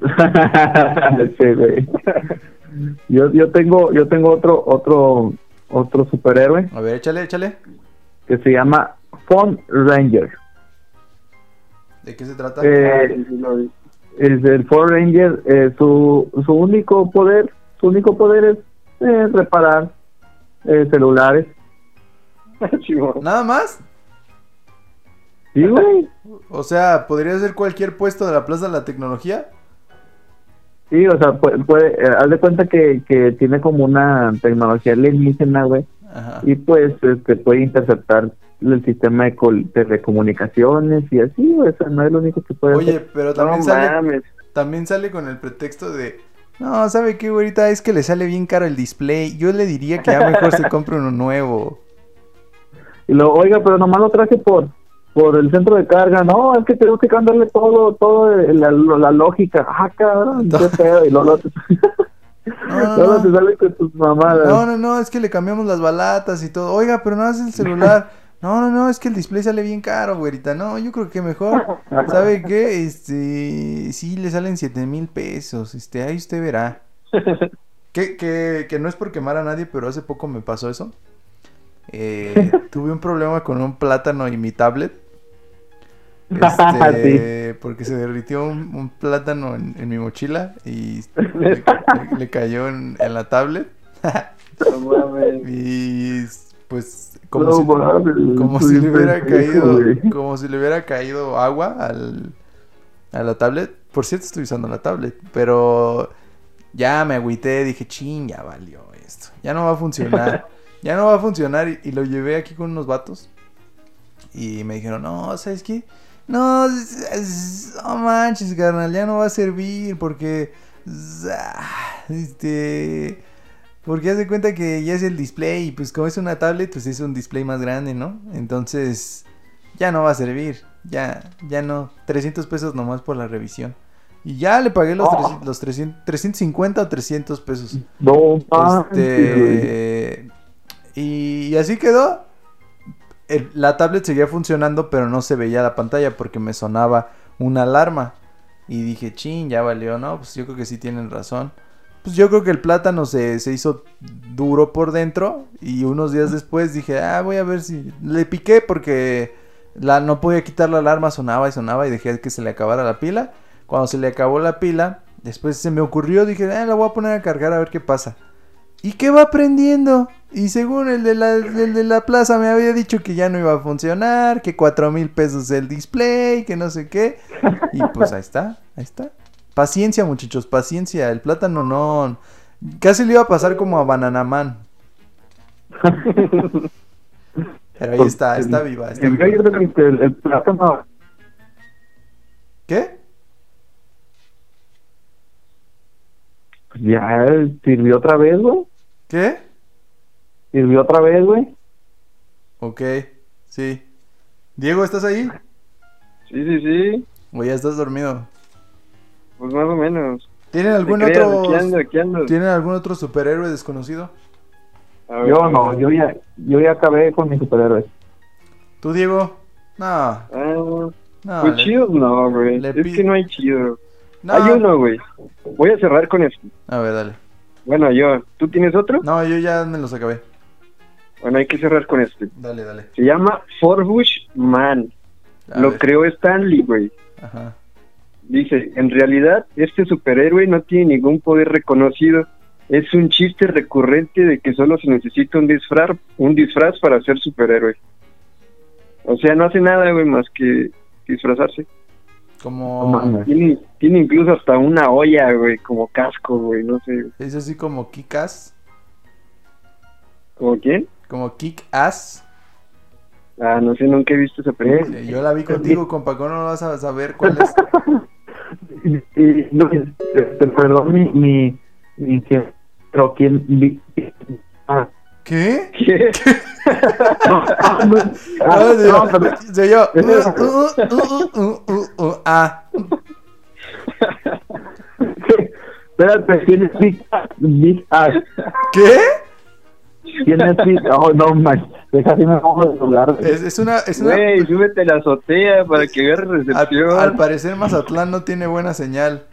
sí, güey. Yo, yo tengo, yo tengo otro, otro, otro superhéroe A ver, échale, échale. que se llama Fun Ranger. ¿De qué se trata? Eh, Ah, el Ford Ranger, eh, su, su único poder, su único poder es eh, reparar eh, celulares. ¿Nada más? Sí, güey. O sea, ¿podría ser cualquier puesto de la Plaza de la Tecnología? Sí, o sea, puede, puede eh, haz de cuenta que, que tiene como una tecnología alienígena, güey, Ajá. y pues este, puede interceptar el sistema de col- telecomunicaciones y así, güey, o sea, no es lo único que puede Oye, hacer. pero No también sale, mames. también sale con el pretexto de... No, ¿sabe qué, güerita? Es que le sale bien caro el display. Yo le diría que ya mejor se compre uno nuevo. Y luego, oiga, pero nomás lo traje por por el centro de carga, no, es que tengo que cambiarle todo, todo la, la lógica, ah, cabrón, qué pedo, y te, No, no, te sale con tus mamadas. No, no, no, es que le cambiamos las balatas y todo. Oiga, pero no hace el celular. No, no, no, es que el display sale bien caro, güerita. No, yo creo que mejor. ¿Sabe qué? Este, sí, le salen siete mil pesos. Este, ahí usted verá. Que, que, que no es por quemar a nadie, pero hace poco me pasó eso. Eh, tuve un problema con un plátano y mi tablet. Este, Porque se derritió un, un plátano en, en mi mochila y le, le- le cayó en, en la tablet. No mames. Y pues como No si, mames, como si le hubiera caído güey. como si le hubiera caído agua al a la tablet. Por cierto, estoy usando la tablet, pero ya me agüité, dije, "Chin, ya valió esto. Ya no va a funcionar. ya no va a funcionar" y, y lo llevé aquí con unos vatos. Y me dijeron, "No, ¿sabes qué? No, no manches, carnal, ya no va a servir porque ah, este porque haz de cuenta que ya es el display y pues como es una tablet, pues es un display más grande, ¿no? Entonces ya no va a servir, ya, ya no, 300 pesos nomás por la revisión. Y ya le pagué los, Oh. 300 los 300 350 o 300 pesos. No. Este, y así quedó. La tablet seguía funcionando, pero no se veía la pantalla porque me sonaba una alarma. Y dije, chin, ya valió, ¿no? Pues yo creo que sí tienen razón. Pues yo creo que el plátano se, se hizo duro por dentro. Y unos días después dije, ah, voy a ver si. Le piqué porque la, no podía quitar la alarma, sonaba y sonaba y dejé que se le acabara la pila. Cuando se le acabó la pila, Después se me ocurrió, dije, ah, la voy a poner a cargar a ver qué pasa. ¿Y qué va aprendiendo? Y según el de, la, el de la plaza me había dicho que ya no iba a funcionar, que cuatro mil pesos el display, que no sé qué. Y pues ahí está, ahí está. Paciencia, muchachos, paciencia. El plátano no. Casi le iba a pasar como a Bananaman. Pero ahí está, está viva. Está El, viva. el, el- plátano ¿Qué? pues, ya sirvió otra vez, güey. ¿Qué? Sirvió otra vez, güey. Ok, sí. Diego, ¿estás ahí? Sí, sí, sí. O ya estás dormido. Pues más o menos. ¿Tienen algún otro Aquí ando, aquí ando. ¿Tienen algún otro superhéroe desconocido? Ver, Yo no, yo ya, yo ya acabé con mis superhéroes. ¿Tú, Diego? No, Ah, no. pues le- chidos no, güey. Es que no hay chido. no. Hay uno, güey. Voy a cerrar con esto. A ver, dale. Bueno, yo. ¿Tú tienes otro? No, yo ya me los acabé. Bueno, hay que cerrar con este. Dale, dale. Se llama Forbush Man. A Lo ver. creó Stanley, güey. Ajá. Dice, en realidad, este superhéroe no tiene ningún poder reconocido. Es un chiste recurrente de que solo se necesita un disfraz, un disfraz para ser superhéroe. O sea, no hace nada, güey, más que disfrazarse. Como... Tiene, tiene incluso hasta una olla, güey, como casco, güey, no sé. Es así como Kick-Ass. ¿Como quién? Como Kick-Ass. Ah, no sé, nunca he visto esa película. Yo la vi contigo, compa. ¿Cómo no vas a saber cuál es? Y, no, este, perdón, mi, mi, mi, pero quién, vi- ah, ¿Qué? ¿Qué? sí, yo. Ah. Espérate, ¿quién es Big Ass? ¿Qué? ¿Quién es Big Oh, no, man. Deja así me pongo de lugar. Es, es una... Es una Güey, súbete a la azotea para que al, recepción. al parecer Mazatlán no tiene buena señal.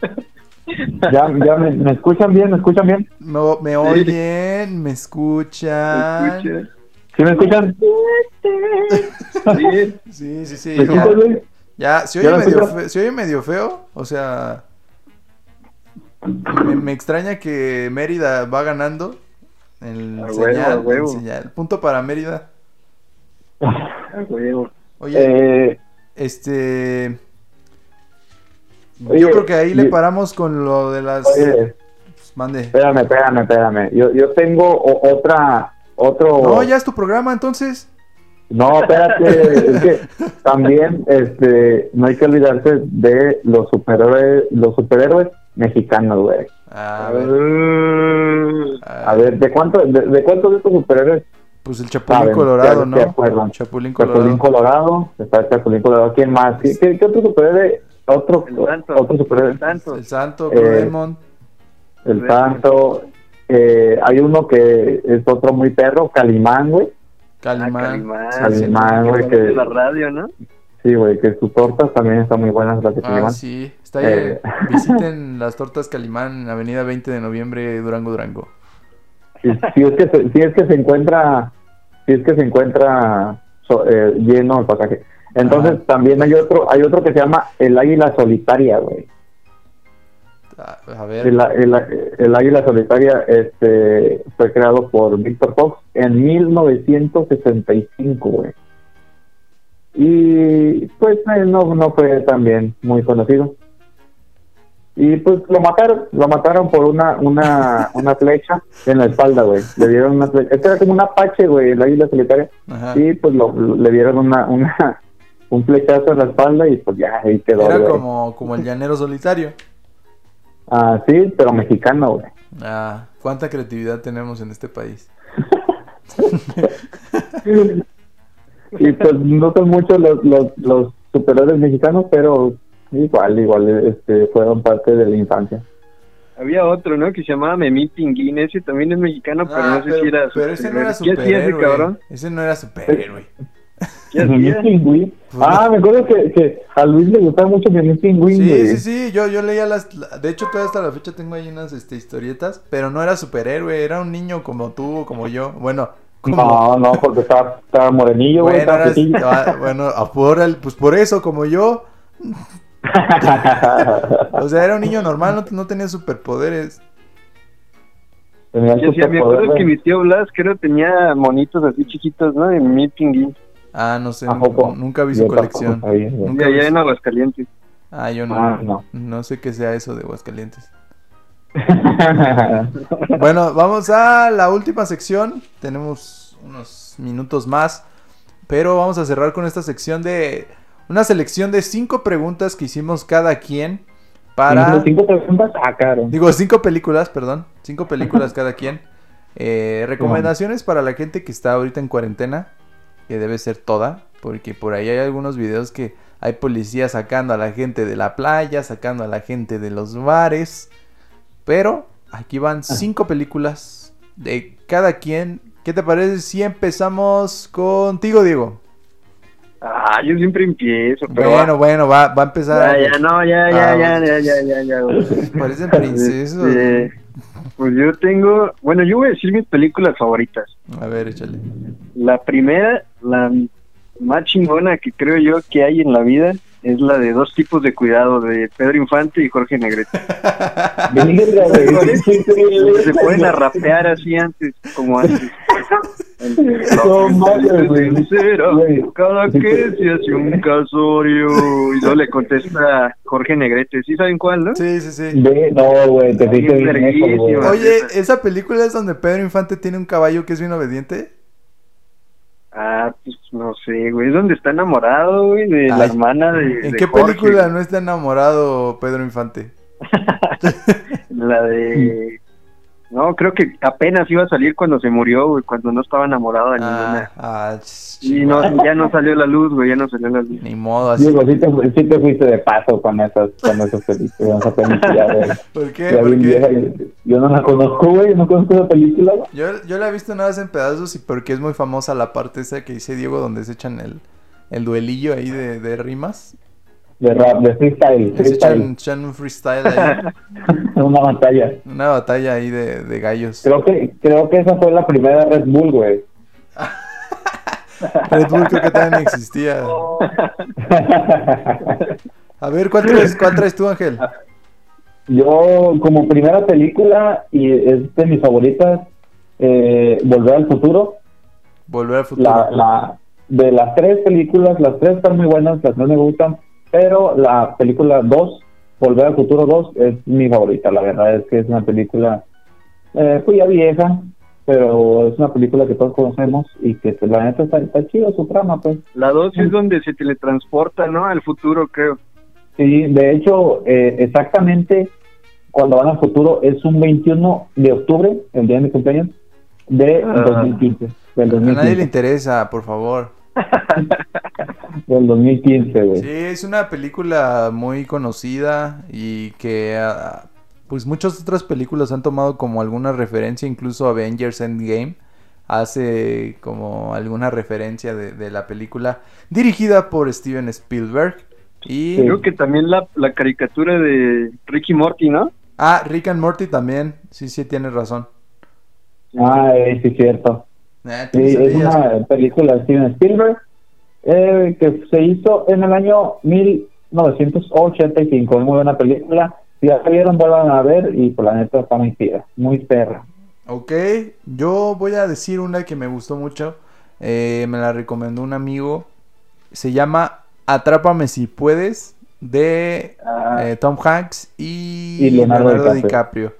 Ya, ya me, me escuchan bien, me escuchan bien. Me, me oyen, me escuchan. Escucha. ¿Sí me escuchan? Sí. Sí, sí, sí. ¿Me Ya, escuchas, güey? ya se, ¿Ya oye me medio feo, se oye medio feo. O sea, me, me extraña que Mérida va ganando. El A huevo, señal, a huevo. el señal. Punto para Mérida. Huevo. Oye, Eh, este. Oye, yo creo que ahí le paramos con lo de las. oye, Pues, mande. espérame, espérame, espérame. Yo, yo tengo otra, otro... No, ya es tu programa entonces. No, espérate, es que también este, no hay que olvidarse de los superhéroes, los superhéroes mexicanos, güey. A A ver. ver. A ver, ¿de cuánto, de, de cuántos de estos superhéroes? Pues el Chapulín Saben, Colorado, ¿de- ¿no? acuerdo? Chapulín Colorado. Chapulín Colorado, está el Chapulín Colorado, ¿quién más? ¿Qué, qué, qué otro superhéroe? Otro, El santo. otro superhéroe. El santo. El Santo, Eh. El Santo. Eh, hay uno que es otro muy perro, Calimán, güey. Calimán. Ah, Calimán. Calimán, güey, que- De la radio, ¿no? Sí, güey, que sus tortas también están muy buenas las de Ah, Calimán. sí. Está ahí. Eh. Visiten las tortas Calimán en Avenida 20 de Noviembre, Durango, Durango. Si, si es que se, si es que se encuentra, si es que se encuentra so- eh, lleno el pasaje. Entonces Ajá. también hay otro, hay otro que se llama el águila solitaria, güey. A, a ver. El, el- el águila solitaria este fue creado por Víctor Fox en 1965, güey. Y pues eh, no, no fue también muy conocido. Y pues lo mataron, lo mataron por una, una, una flecha en la espalda, güey. Le dieron una flecha. Este era como un apache, güey, el águila solitaria. Ajá. Y pues lo, lo- le dieron una, una, un flechazo en la espalda y pues ya ahí quedó. Era como, como el llanero solitario. Ah, sí, pero mexicano, güey. Ah, cuánta creatividad tenemos en este país. y pues no son muchos los, los, los superhéroes mexicanos, pero igual, igual este, fueron parte de la infancia. Había otro, ¿no? Que se llamaba Memín Pinguín. Ese también es mexicano, pero Ah, no sé si era. pero ese no era ¿Qué hacía ese superhéroe. cabrón? Ese no era superhéroe. Pingüín. Ah, me acuerdo que, que a Luis le gustaba mucho Memín Pingüín. Sí, güey. sí, sí, yo, yo leía las... la- De hecho, todavía hasta la fecha tengo ahí unas este, historietas, pero no era superhéroe, era un niño como tú, como yo. Bueno, No, no, porque estaba, estaba morenillo, güey. bueno, estaba ah, bueno, ah, por el- pues por eso, como yo. O sea, era un niño normal, no, no tenía superpoderes. Tenía Yo sí, me acuerdo que mi tío Blas, creo, tenía monitos así chiquitos, ¿no? De mi pinguín. Ah, no sé, nunca vi su Yo colección. Nunca vi allá en Aguascalientes. Ah, yo no, Ah, no. no sé qué sea eso de Aguascalientes. Bueno, vamos a la última sección. Tenemos unos minutos más. Pero vamos a cerrar con esta sección de una selección de cinco preguntas que hicimos cada quien para... ¿Cinco- ¿Cinco preguntas? Ah, caro. Digo, cinco películas, perdón. Cinco películas cada quien. Eh, recomendaciones para la gente que está ahorita en cuarentena. Que debe ser toda. Porque por ahí hay algunos videos que hay policías sacando a la gente de la playa, sacando a la gente de los bares. Pero aquí van cinco películas de cada quien. ¿Qué te parece si empezamos contigo, Diego? Ah, yo siempre empiezo, pero... Bueno, bueno, va, va a empezar. Ya, ya, no, ya, Ah, ya, ya, ya, ya, ya, ya. Parecen princesos. Este, pues yo tengo... Bueno, yo voy a decir mis películas favoritas. A ver, échale. La primera, la más chingona que creo yo que hay en la vida, es la de dos tipos de cuidado, de Pedro Infante y Jorge Negrete. Se pueden a rapear así antes, como antes. No mames, güey. Cada que se hace un casorio y no le contesta Jorge Negrete, ¿sí saben cuál, no? Sí, sí, sí. No, güey, te dije. Oye, ¿esa película es donde Pedro Infante tiene un caballo que es bien obediente? Ah, pues no sé, güey, es donde está enamorado, güey, de la hermana de ¿En de qué Jorge, película güey. no está enamorado Pedro Infante? La de... No, creo que apenas iba a salir cuando se murió, güey, cuando no estaba enamorado de Ah, ninguna. ah, Y no, ya no salió la luz, güey, ya no salió la luz. ni modo así. Diego, sí te, sí te fuiste de paso con esas, con esas películas, esa película, güey. ¿Por qué? Yo- Yo no la conozco, güey, no conozco esa película, güey. Yo, yo la he visto nada más en pedazos y porque es muy famosa la parte esa que dice Diego donde se echan el, el duelillo ahí de, de rimas. De rap, de freestyle, Se freestyle. echan, un freestyle ahí, Una batalla. una batalla ahí de, de gallos. Creo que, creo que esa fue la primera Red Bull, güey. Red Bull creo que también existía. A ver, ¿cuál traes, cuál traes tú, Ángel? Yo, como primera película, y es de mis favoritas, eh, Volver al Futuro. Volver al futuro. La, la, de las tres películas, las tres están muy buenas, las tres me gustan, pero la película 2, Volver al Futuro 2, es mi favorita. La verdad es que es una película, eh, pues ya vieja, pero es una película que todos conocemos y que pues, la neta está, está chida su trama, pues. La dos es donde se teletransporta, ¿no? Al futuro, creo. Sí, de hecho, eh, exactamente cuando van al futuro es un 21 de octubre, el día de mi cumpleaños, de Ah. 2015. Del A nadie le 2015, interesa, por favor. del 2015 güey. Sí, es una película muy conocida y que ah, pues muchas otras películas han tomado como alguna referencia, incluso Avengers Endgame hace como alguna referencia de, de la película dirigida por Steven Spielberg y. Creo que también la, la caricatura de Ricky Morty, ¿no? ah Rick and Morty también, sí sí tienes razón. Ah, eh, sí, cierto. Ah, tú Sí, es una película de Steven Spielberg eh, que se hizo en el año 1985. Es muy buena película. Si ya la vieron, vuelvan a ver y por la neta está muy fiera, muy perra. Ok, yo voy a decir una que me gustó mucho. eh, me la recomendó un amigo. Se llama Atrápame si puedes. De Ah, eh, Tom Hanks y, Y Leonardo Leonardo, DiCaprio. DiCaprio.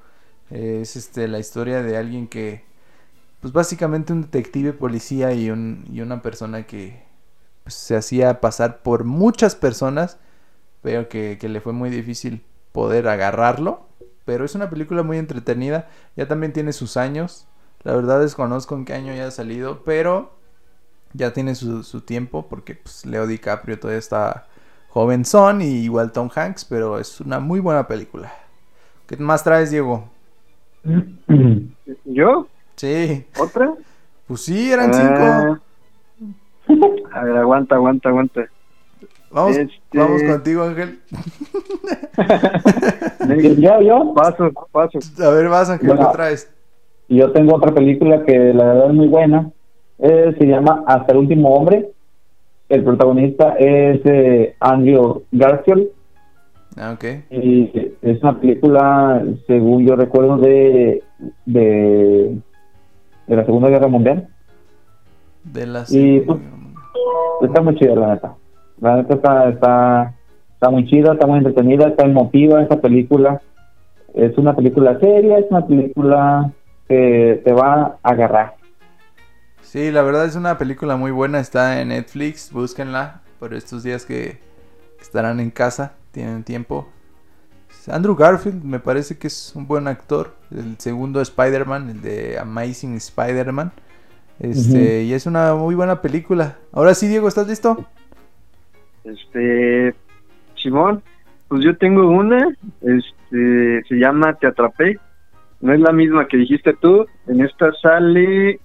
es este la historia de alguien que, pues básicamente un detective policía y, un, y una persona que pues, se hacía pasar por muchas personas, pero que, que le fue muy difícil poder agarrarlo. Pero es una película muy entretenida, ya también tiene sus años. La verdad desconozco en qué año ya ha salido, pero ya tiene su, su tiempo porque pues, Leo DiCaprio todavía está jovenzón y igual Tom Hanks, pero es una muy buena película. ¿Qué más traes, Diego? ¿Yo? Sí, ¿Otra? pues sí, eran Ah. cinco. Aguanta, aguanta, aguanta. Vamos, este- vamos contigo, Ángel. yo, yo, Paso, paso. A ver, vas, Ángel, Bueno. ¿qué traes? yo tengo otra película que la verdad es muy buena. Eh, se llama Hasta el último hombre. El protagonista es eh, Andrew Garfield. Ah, ok. Y es una película, según yo recuerdo, de, de, de la Segunda Guerra Mundial. De la Y, pues, Está muy chida, la neta. La neta está, está, está muy chida, está muy entretenida, está emotiva esa película. Es una película seria, es una película que te va a agarrar. Sí, la verdad es una película muy buena, está en Netflix, búsquenla por estos días que estarán en casa, tienen tiempo. Andrew Garfield me parece que es un buen actor, el segundo Spider-Man, el de Amazing Spider-Man. Este, y es una muy buena película. Ahora sí, Diego, ¿estás listo? Este, Simón, pues yo tengo una, este, se llama Te Atrapé. No es la misma que dijiste tú. En esta sale,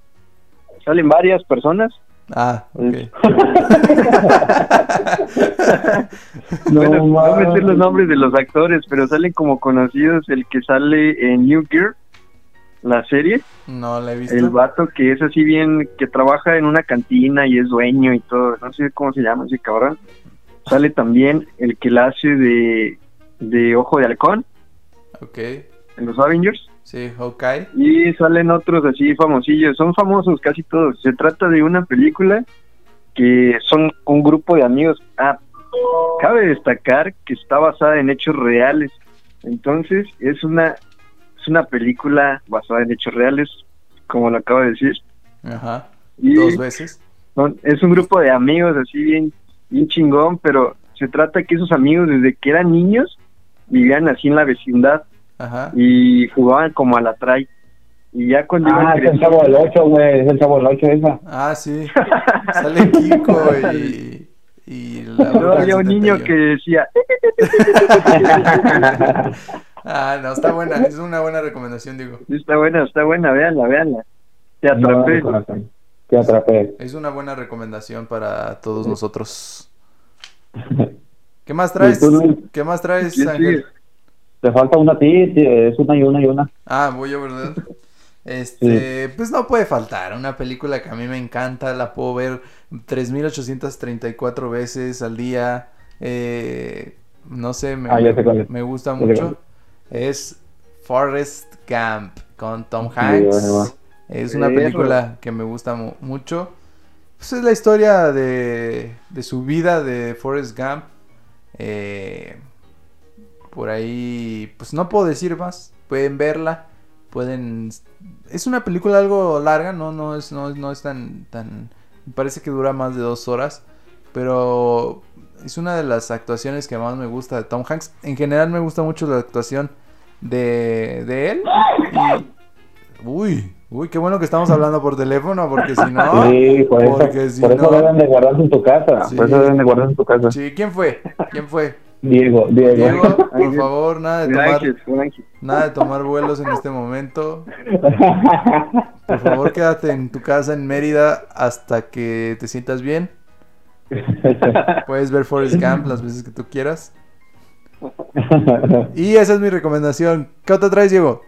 salen varias personas. Ah, ok. bueno, no me sé mames. los nombres de los actores, pero salen como conocidos el que sale en New Gear, la serie. No la he visto. El vato que es así bien, que trabaja en una cantina y es dueño y todo, no sé cómo se llama ese cabrón. Sale también el que la hace de, de Ojo de Halcón Ok. en los Avengers. Sí, Hawkeye. Y salen otros así famosillos, son famosos casi todos. Se trata de una película que son un grupo de amigos. Ah, cabe destacar que está basada en hechos reales. Entonces, es una es una película basada en hechos reales, como lo acabo de decir. Ajá. Y Dos veces. son- es un grupo de amigos así bien, bien chingón, pero se trata que esos amigos desde que eran niños vivían así en la vecindad Ajá. y jugaban como a la tray. Y ya cuando iban Ah, es el creciendo- chavo del 8, güey. Es el chavo del 8 esa. Ah, sí. Sale Kiko y. y la No, había un niño 71. que decía, Ah, no, está buena. Es una buena recomendación, Diego. está buena, está buena, véanla, véanla. Te atrapé. No. Te atrapé. Es una buena recomendación para todos nosotros. ¿Qué más traes? ¿Qué más traes, ¿Quién Ángel? Te falta una a ti, sí, es una y una y una. Ah, voy yo, ¿verdad? Este, pues no puede faltar. Una película que a mí me encanta, la puedo ver 3834 veces al día. Eh, no sé, me, Ah, me gusta mucho. Es Forrest Gump con Tom. Hanks. Es una película que me gusta mu- mucho. Pues es la historia de, de su vida de Forrest Gump. Eh, por ahí, pues no puedo decir más. Pueden verla. Pueden. Es una película algo larga, no, no es, no, no es tan, tan. Me parece que dura más de dos horas. Pero es una de las actuaciones que más me gusta de Tom Hanks. En general me gusta mucho la actuación de, de él. Y, uy, uy, qué bueno que estamos hablando por teléfono, porque si no. Sí, por eso, porque si por eso no- deben de guardarse en tu casa. Sí. Por eso deben de guardarse en tu casa. Sí, ¿quién fue? ¿Quién fue? Diego, Diego. Diego, por favor, nada de tomar, nada de tomar vuelos en este momento. Por favor, quédate en tu casa en Mérida hasta que te sientas bien. Puedes ver Forrest Gump las veces que tú quieras. Y esa es mi recomendación. ¿Qué otra traes, Diego?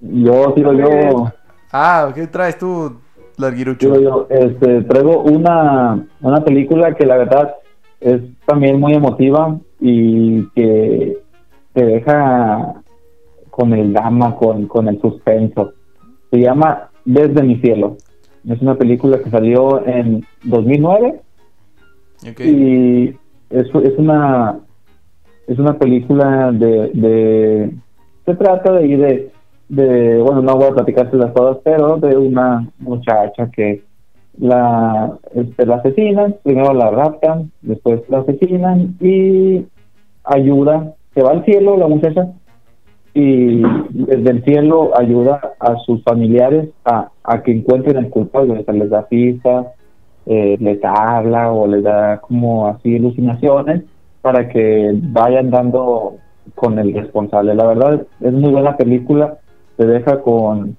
yo, tiro yo, Ah, ¿qué traes tú, Larguirucho? tiro yo. Este, traigo una, una película que la verdad es también muy emotiva y que te deja con el drama, con, con el suspenso. Se llama Desde mi cielo. Es una película que salió en 2009 Ok. y es, es una es una película de, de se trata de ir de, de bueno no voy a platicárselas todas pero de una muchacha que la este, la asesinan primero la raptan después la asesinan y ayuda se va al cielo la muchacha y desde el cielo ayuda a sus familiares a, a que encuentren al culpable, les da pistas, eh, les habla o les da como así alucinaciones para que vayan dando con el responsable. La verdad es muy buena película, te deja con,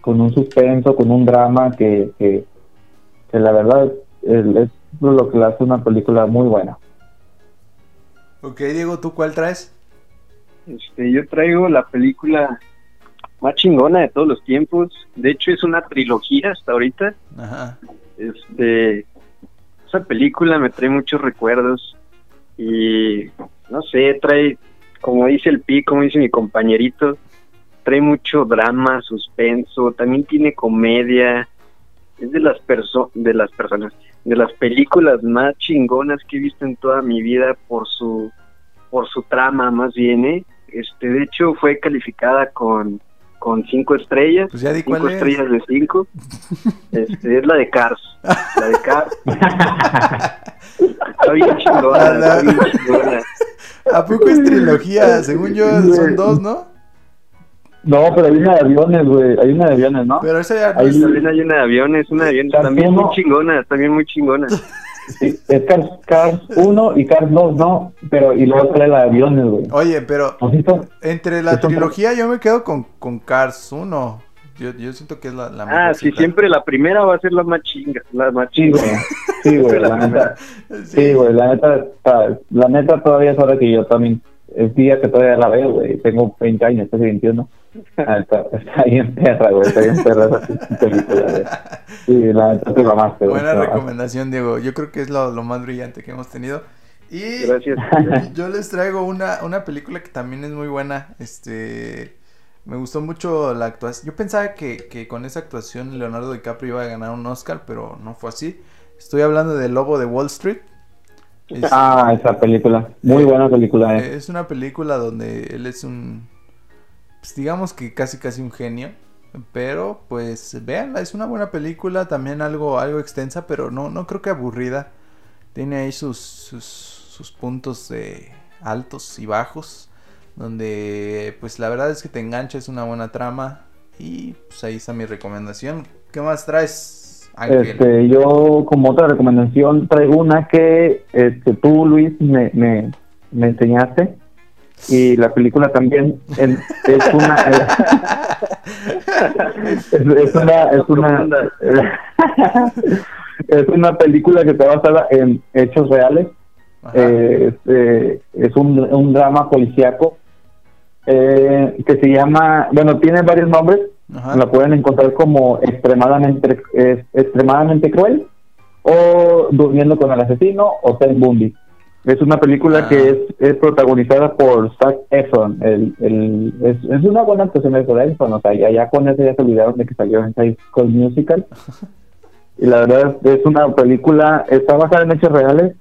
con un suspenso, con un drama que, que, que la verdad es, es lo que le hace una película muy buena. Ok, Diego, ¿tú cuál traes? Este, yo traigo la película más chingona de todos los tiempos. De hecho, es una trilogía hasta ahorita. Ajá. Este, esa película me trae muchos recuerdos y no sé, trae, como dice el Pi, como dice mi compañerito, trae mucho drama, suspenso, también tiene comedia, es de las perso de las personas, de las películas más chingonas que he visto en toda mi vida por su por su trama más bien, ¿eh? Este, de hecho fue calificada con con cinco estrellas, Pues ya di cinco cuál es. estrellas de cinco. Este, es la de Cars, la de Cars. Está bien chingona, está bien chingona. ¿A poco es trilogía? Según yo son dos, ¿no? No, pero hay una de aviones, güey. Hay una de aviones, ¿no? Pero esa ya es... También hay una de aviones, una de aviones, También también muy chingona, también muy chingona. Sí, es Cars, Cars 1 y Cars 2, ¿no? Pero, y luego sale la de aviones, güey. Oye, pero entre la trilogía yo me quedo con, con Cars 1. Yo, yo siento que es la, la Ah, mejor sí, cita. siempre la primera va a ser la más chinga, la más chinga. Sí, güey, la neta. Sí, güey, la neta, la neta todavía es hora que yo también, es día que todavía la veo, güey. Tengo 20 años, casi 21. Ah, está, está bien perra, güey, está bien perra esa película, güey. Sí, la neta te mamaste, güey. Buena te mamaste. recomendación, Diego. Yo creo que es lo, lo más brillante que hemos tenido. Y Gracias. yo les traigo una, una película que también es muy buena. Este, me gustó mucho la actuación. Yo pensaba que, que con esa actuación Leonardo DiCaprio iba a ganar un Oscar, pero no fue así. Estoy hablando de Lobo de Wall Street. Es, Ah, esa película. Muy buena película, eh. es una película donde él es un, pues digamos que casi casi un genio. Pero pues véanla, es una buena película, también algo, algo extensa, pero no, no creo que aburrida. Tiene ahí sus, sus, sus puntos de altos y bajos. Donde pues la verdad es que te engancha, es una buena trama. Y pues ahí está mi recomendación. ¿Qué más traes, Ángel? Este, yo como otra recomendación traigo una que este, tú, Luis, me, me, me enseñaste. Y la película también en- es una... es, es una... Es una, es una película que está basada en hechos reales. Eh, este, es un, un drama policíaco eh, que se llama... Bueno, tiene varios nombres Ajá. la pueden encontrar como extremadamente extremadamente cruel o durmiendo con el asesino o Ted Bundy es una película Ah. que es, es protagonizada por Zac Efron el, el, es, es una buena actuación de Zac Efron o sea ya, ya con eso ya se olvidaron de que salió en High School Musical y la verdad es una película está basada en hechos reales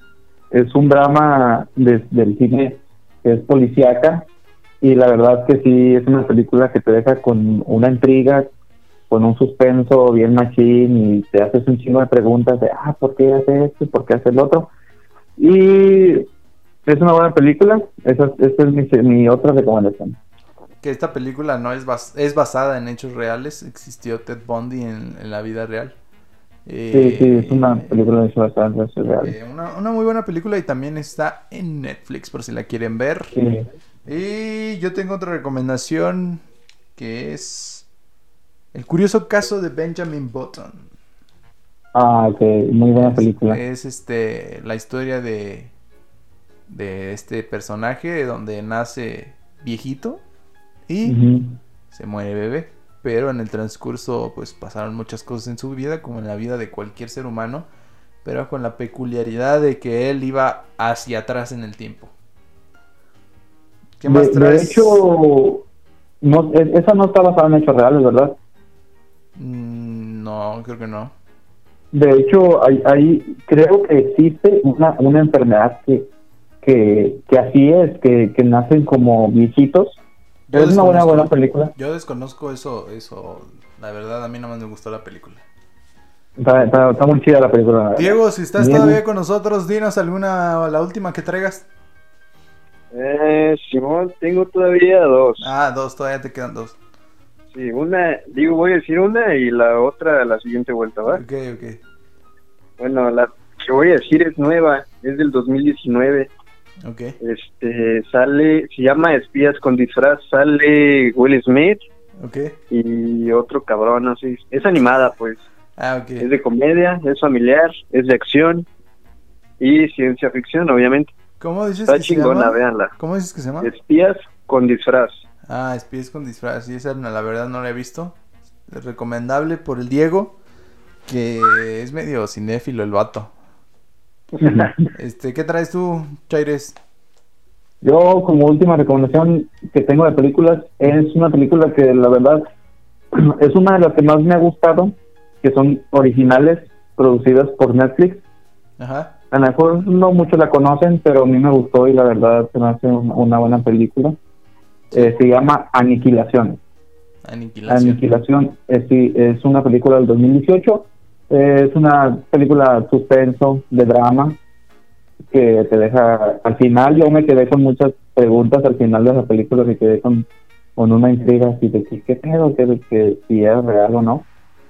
es un drama de- del cine que es policíaca y la verdad que sí es una película que te deja con una intriga, con un suspenso bien machín y te haces un chingo de preguntas de, ah, ¿por qué hace esto? ¿Por qué hace el otro? Y es una buena película, esa, esa es mi, mi otra recomendación. que esta película no es, bas- es basada en hechos reales. Existió Ted Bundy en, en la vida real. Sí, Eh, sí, es una película de bastante hechos reales. eh, una, una muy buena película y también está en Netflix por si la quieren ver. Sí. Y yo tengo otra recomendación que es El curioso caso de Benjamin Button. Ah, ok, muy buena Es- película. Es, este la historia de de este personaje donde nace viejito y se muere bebé. Pero en el transcurso, pues pasaron muchas cosas en su vida, como en la vida de cualquier ser humano, pero con la peculiaridad de que él iba hacia atrás en el tiempo. ¿Qué más de, hecho, no, es- esa no está basada en hechos reales, ¿verdad? Mm, no, creo que no. De hecho, hay, hay- creo que existe una, una enfermedad que, que, que así es, que, que nacen como viejitos. Yo es una buena, buena película. Yo desconozco eso, eso. La verdad, a mí nada más me gustó la película. Está, está- está muy chida la película. Diego, si estás Bien. todavía con nosotros, dinos alguna, la última que traigas. Eh, Simón, tengo todavía dos. Ah, dos, todavía te quedan dos. Sí, una, digo, voy a decir una y la otra a la siguiente vuelta, ¿va? Ok, ok. Bueno, la que voy a decir es nueva, es del 2019. Ok. Este, sale, se llama Espías con disfraz, sale Will Smith Ok. y otro cabrón, sé. Es animada, pues. Ah, ok. Es de comedia, es familiar, es de acción y ciencia ficción, obviamente. ¿Cómo dices Está que se chingona, llama? véanla. ¿Cómo dices que se llama? Espías con disfraz. Ah, Espías con disfraz. Sí, esa no, la verdad no la he visto. Es recomendable por el Diego, que es medio cinéfilo el vato. Este, ¿qué traes tú, Chaires? Yo como última recomendación que tengo de películas es una película que la verdad es una de las que más me ha gustado, que son originales producidas por Netflix. Ajá. A lo mejor no muchos la conocen, pero a mí me gustó y la verdad se me hace una, buena película. Eh, se llama Aniquilación. Aniquilación. Aniquilación es, sí, es una película del 2018. Eh, es una película suspenso, de drama, que te deja... Al final yo me quedé con muchas preguntas al final de la película, me quedé con, con una intriga así de qué pedo, que, que si es real o no.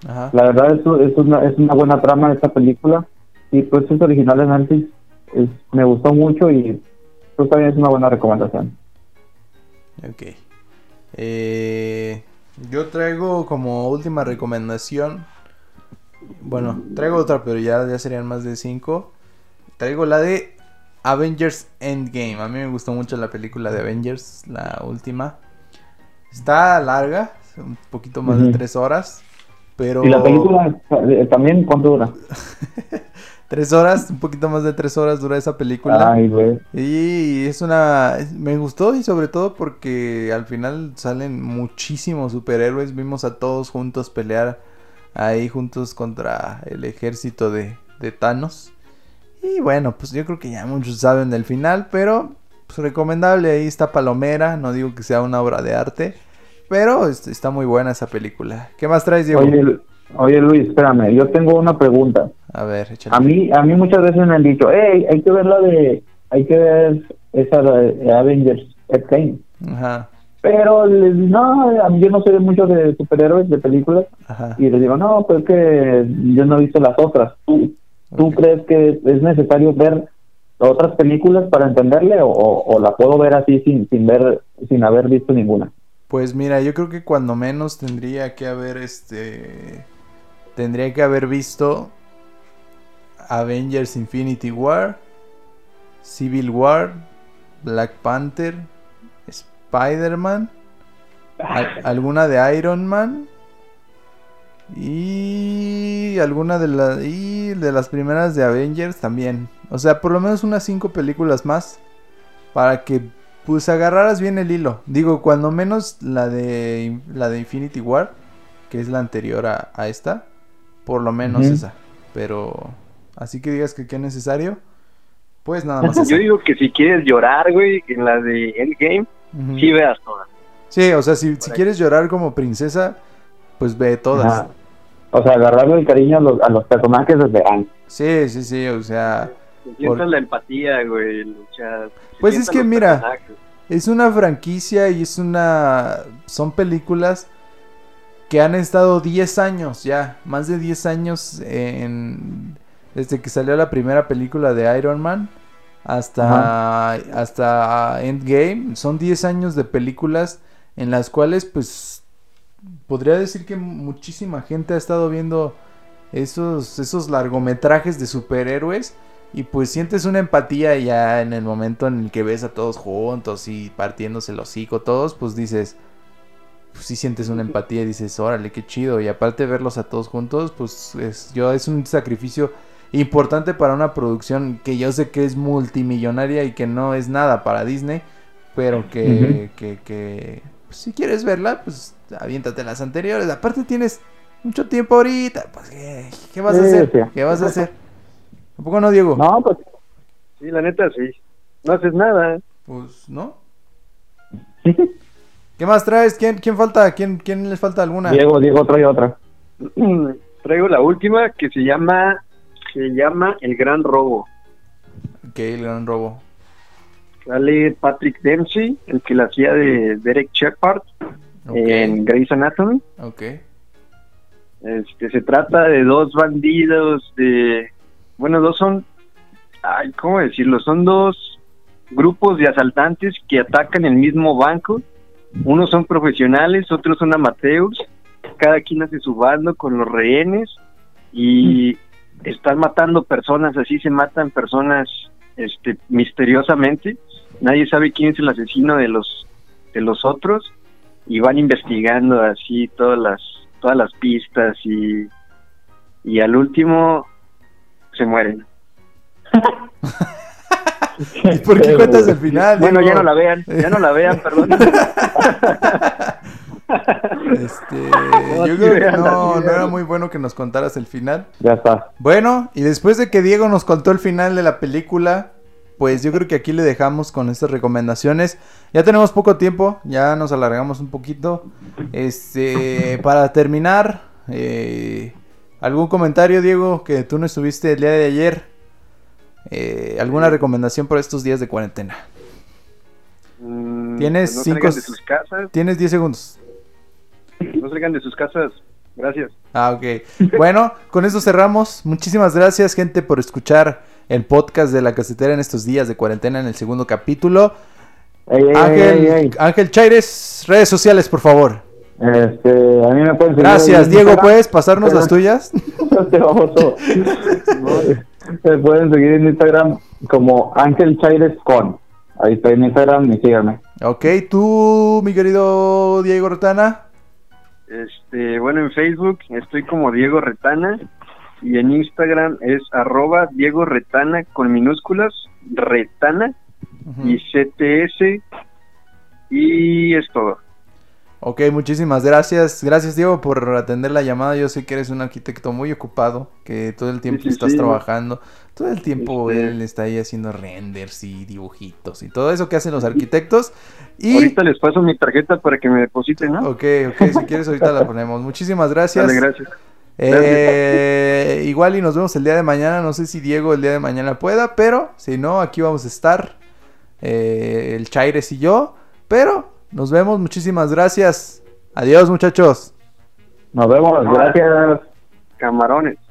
Ajá. La verdad es, es, una, es una buena trama esta película y pues es original de Netflix. Es, me gustó mucho y pues también es una buena recomendación. Ok. Eh, yo traigo como última recomendación. Bueno, traigo otra, pero ya, ya serían más de cinco. Traigo la de Avengers Endgame. A mí me gustó mucho la película de Avengers, la última. Está larga, un poquito más de Ujú. tres horas. Pero. ¿Y la película eh, también cuánto dura? Tres horas, un poquito más de tres horas dura esa película. Ay, güey. Y es una... Me gustó y sobre todo porque al final salen muchísimos superhéroes. Vimos a todos juntos pelear ahí juntos contra el ejército de, de Thanos. Y bueno, pues yo creo que ya muchos saben del final, pero pues recomendable. Ahí está Palomera. No digo que sea una obra de arte, pero es- está muy buena esa película. ¿Qué más traes, Diego? Oye, oye, Luis, espérame, yo tengo una pregunta. A ver, échale. A mí, a mí muchas veces me han dicho, hey, hay que ver la de, hay que ver esa de Avengers Endgame. Ajá, Pero les no, a mí yo no sé mucho de superhéroes, de películas, ajá. y les digo, no, pues que yo no he visto las otras. ¿Tú, ¿tú Ok. crees que es necesario ver otras películas para entenderle o, o la puedo ver así sin, sin ver, sin haber visto ninguna? Pues mira, yo creo que cuando menos tendría que haber este. Tendría que haber visto Avengers Infinity War, Civil War, Black Panther, Spider-Man, al- alguna de Iron Man y alguna de, la- y de las primeras de Avengers también. O sea, por lo menos unas cinco películas más para que pues agarraras bien el hilo. Digo, cuando menos la de la de Infinity War, que es la anterior a, a esta, por lo menos esa. Pero así que digas que qué necesario, pues nada más esa. Yo digo que si quieres llorar, güey, en la de Endgame, Ujú. sí veas todas. Sí, o sea, si, si quieres llorar como princesa, pues ve todas. Ajá. O sea, agarrarle el cariño a los, a los personajes desde antes. Sí, sí, sí, o sea, Sientas Por- la empatía, güey, luchar. Pues es que mira, personajes. es una franquicia y es una... Son películas que han estado 10 años ya, más de 10 años en... Desde que salió la primera película de Iron Man hasta, hasta Endgame. Son 10 años de películas en las cuales pues podría decir que muchísima gente ha estado viendo esos, esos largometrajes de superhéroes y pues sientes una empatía ya en el momento en el que ves a todos juntos y partiéndose el hocico todos, pues dices, pues sí sientes una empatía y dices, órale, qué chido. Y aparte verlos a todos juntos, pues es, yo, es un sacrificio importante para una producción que yo sé que es multimillonaria y que no es nada para Disney, pero que, que, que pues, si quieres verla, pues aviéntate las anteriores. Aparte tienes mucho tiempo ahorita, pues ¿qué, qué vas a Sí, hacer? ¿Qué vas a hacer? ¿A poco no, Diego? No, pues Sí, la neta, sí. No haces nada. Pues no. ¿Qué más traes? ¿Quién, quién falta? ¿Quién, ¿Quién les falta alguna? Diego, Diego trae otra. Traigo la última que se llama se llama El Gran Robo. Ok, el gran robo. Sale Patrick Dempsey, el que la hacía de Derek Shepard en Grey's Anatomy. ok. Este, se trata de dos bandidos de... Bueno, dos son... Ay, ¿cómo decirlo? Son dos grupos de asaltantes que atacan el mismo banco. Unos son profesionales, otros son amateurs. Cada quien hace su bando con los rehenes y están matando personas, así se matan personas este, misteriosamente. Nadie sabe quién es el asesino de los de los otros y van investigando así todas las todas las pistas y y al último se mueren. ¿Y por qué cuentas el final? Bueno, Diego? ya no la vean, ya no la vean, perdón. Este, No, yo creo que no, era muy bueno que nos contaras el final. Ya está. Bueno, y después de que Diego nos contó el final de la película, pues yo creo que aquí le dejamos con estas recomendaciones. Ya tenemos poco tiempo, ya nos alargamos un poquito. Este, para terminar, eh, algún comentario, Diego, que tú no estuviste el día de ayer. Eh, ¿Alguna recomendación por estos días de cuarentena? Mm, Tienes pues no cinco- salgan de sus casas, Tienes 10 segundos. no salgan de sus casas. Gracias. Ah, ok. Bueno, con esto cerramos. Muchísimas gracias, gente, por escuchar el podcast de la casetera en estos días de cuarentena en el segundo capítulo. Ey, ey, Ángel, ey, ey. Ángel Chaires, redes sociales, por favor. Este, a mí me pueden Gracias, Diego. ¿Puedes pasarnos las tuyas? Este baboso. Me pueden seguir en Instagram como Ángel Chaires con. Ahí estoy en Instagram y síganme. Ok, tú, mi querido Diego Rotana. Este, bueno, en Facebook estoy como Diego Retana y en Instagram es arroba Diego Retana con minúsculas, Retana y CTS y es todo. Ok, muchísimas gracias. Gracias, Diego, por atender la llamada. Yo sé que eres un arquitecto muy ocupado, que todo el tiempo sí, estás sí. trabajando. Todo el tiempo Este- él está ahí haciendo renders y dibujitos y todo eso que hacen los arquitectos. Y... Ahorita les paso mi tarjeta para que me depositen, ¿no? Ok, ok, si quieres ahorita la ponemos. Muchísimas gracias. Dale, gracias. Eh, igual y nos vemos el día de mañana. No sé si Diego el día de mañana pueda, pero si no, aquí vamos a estar. eh, el Chaires y yo. Pero nos vemos. Muchísimas gracias. Adiós, muchachos. Nos vemos, gracias. Camarones.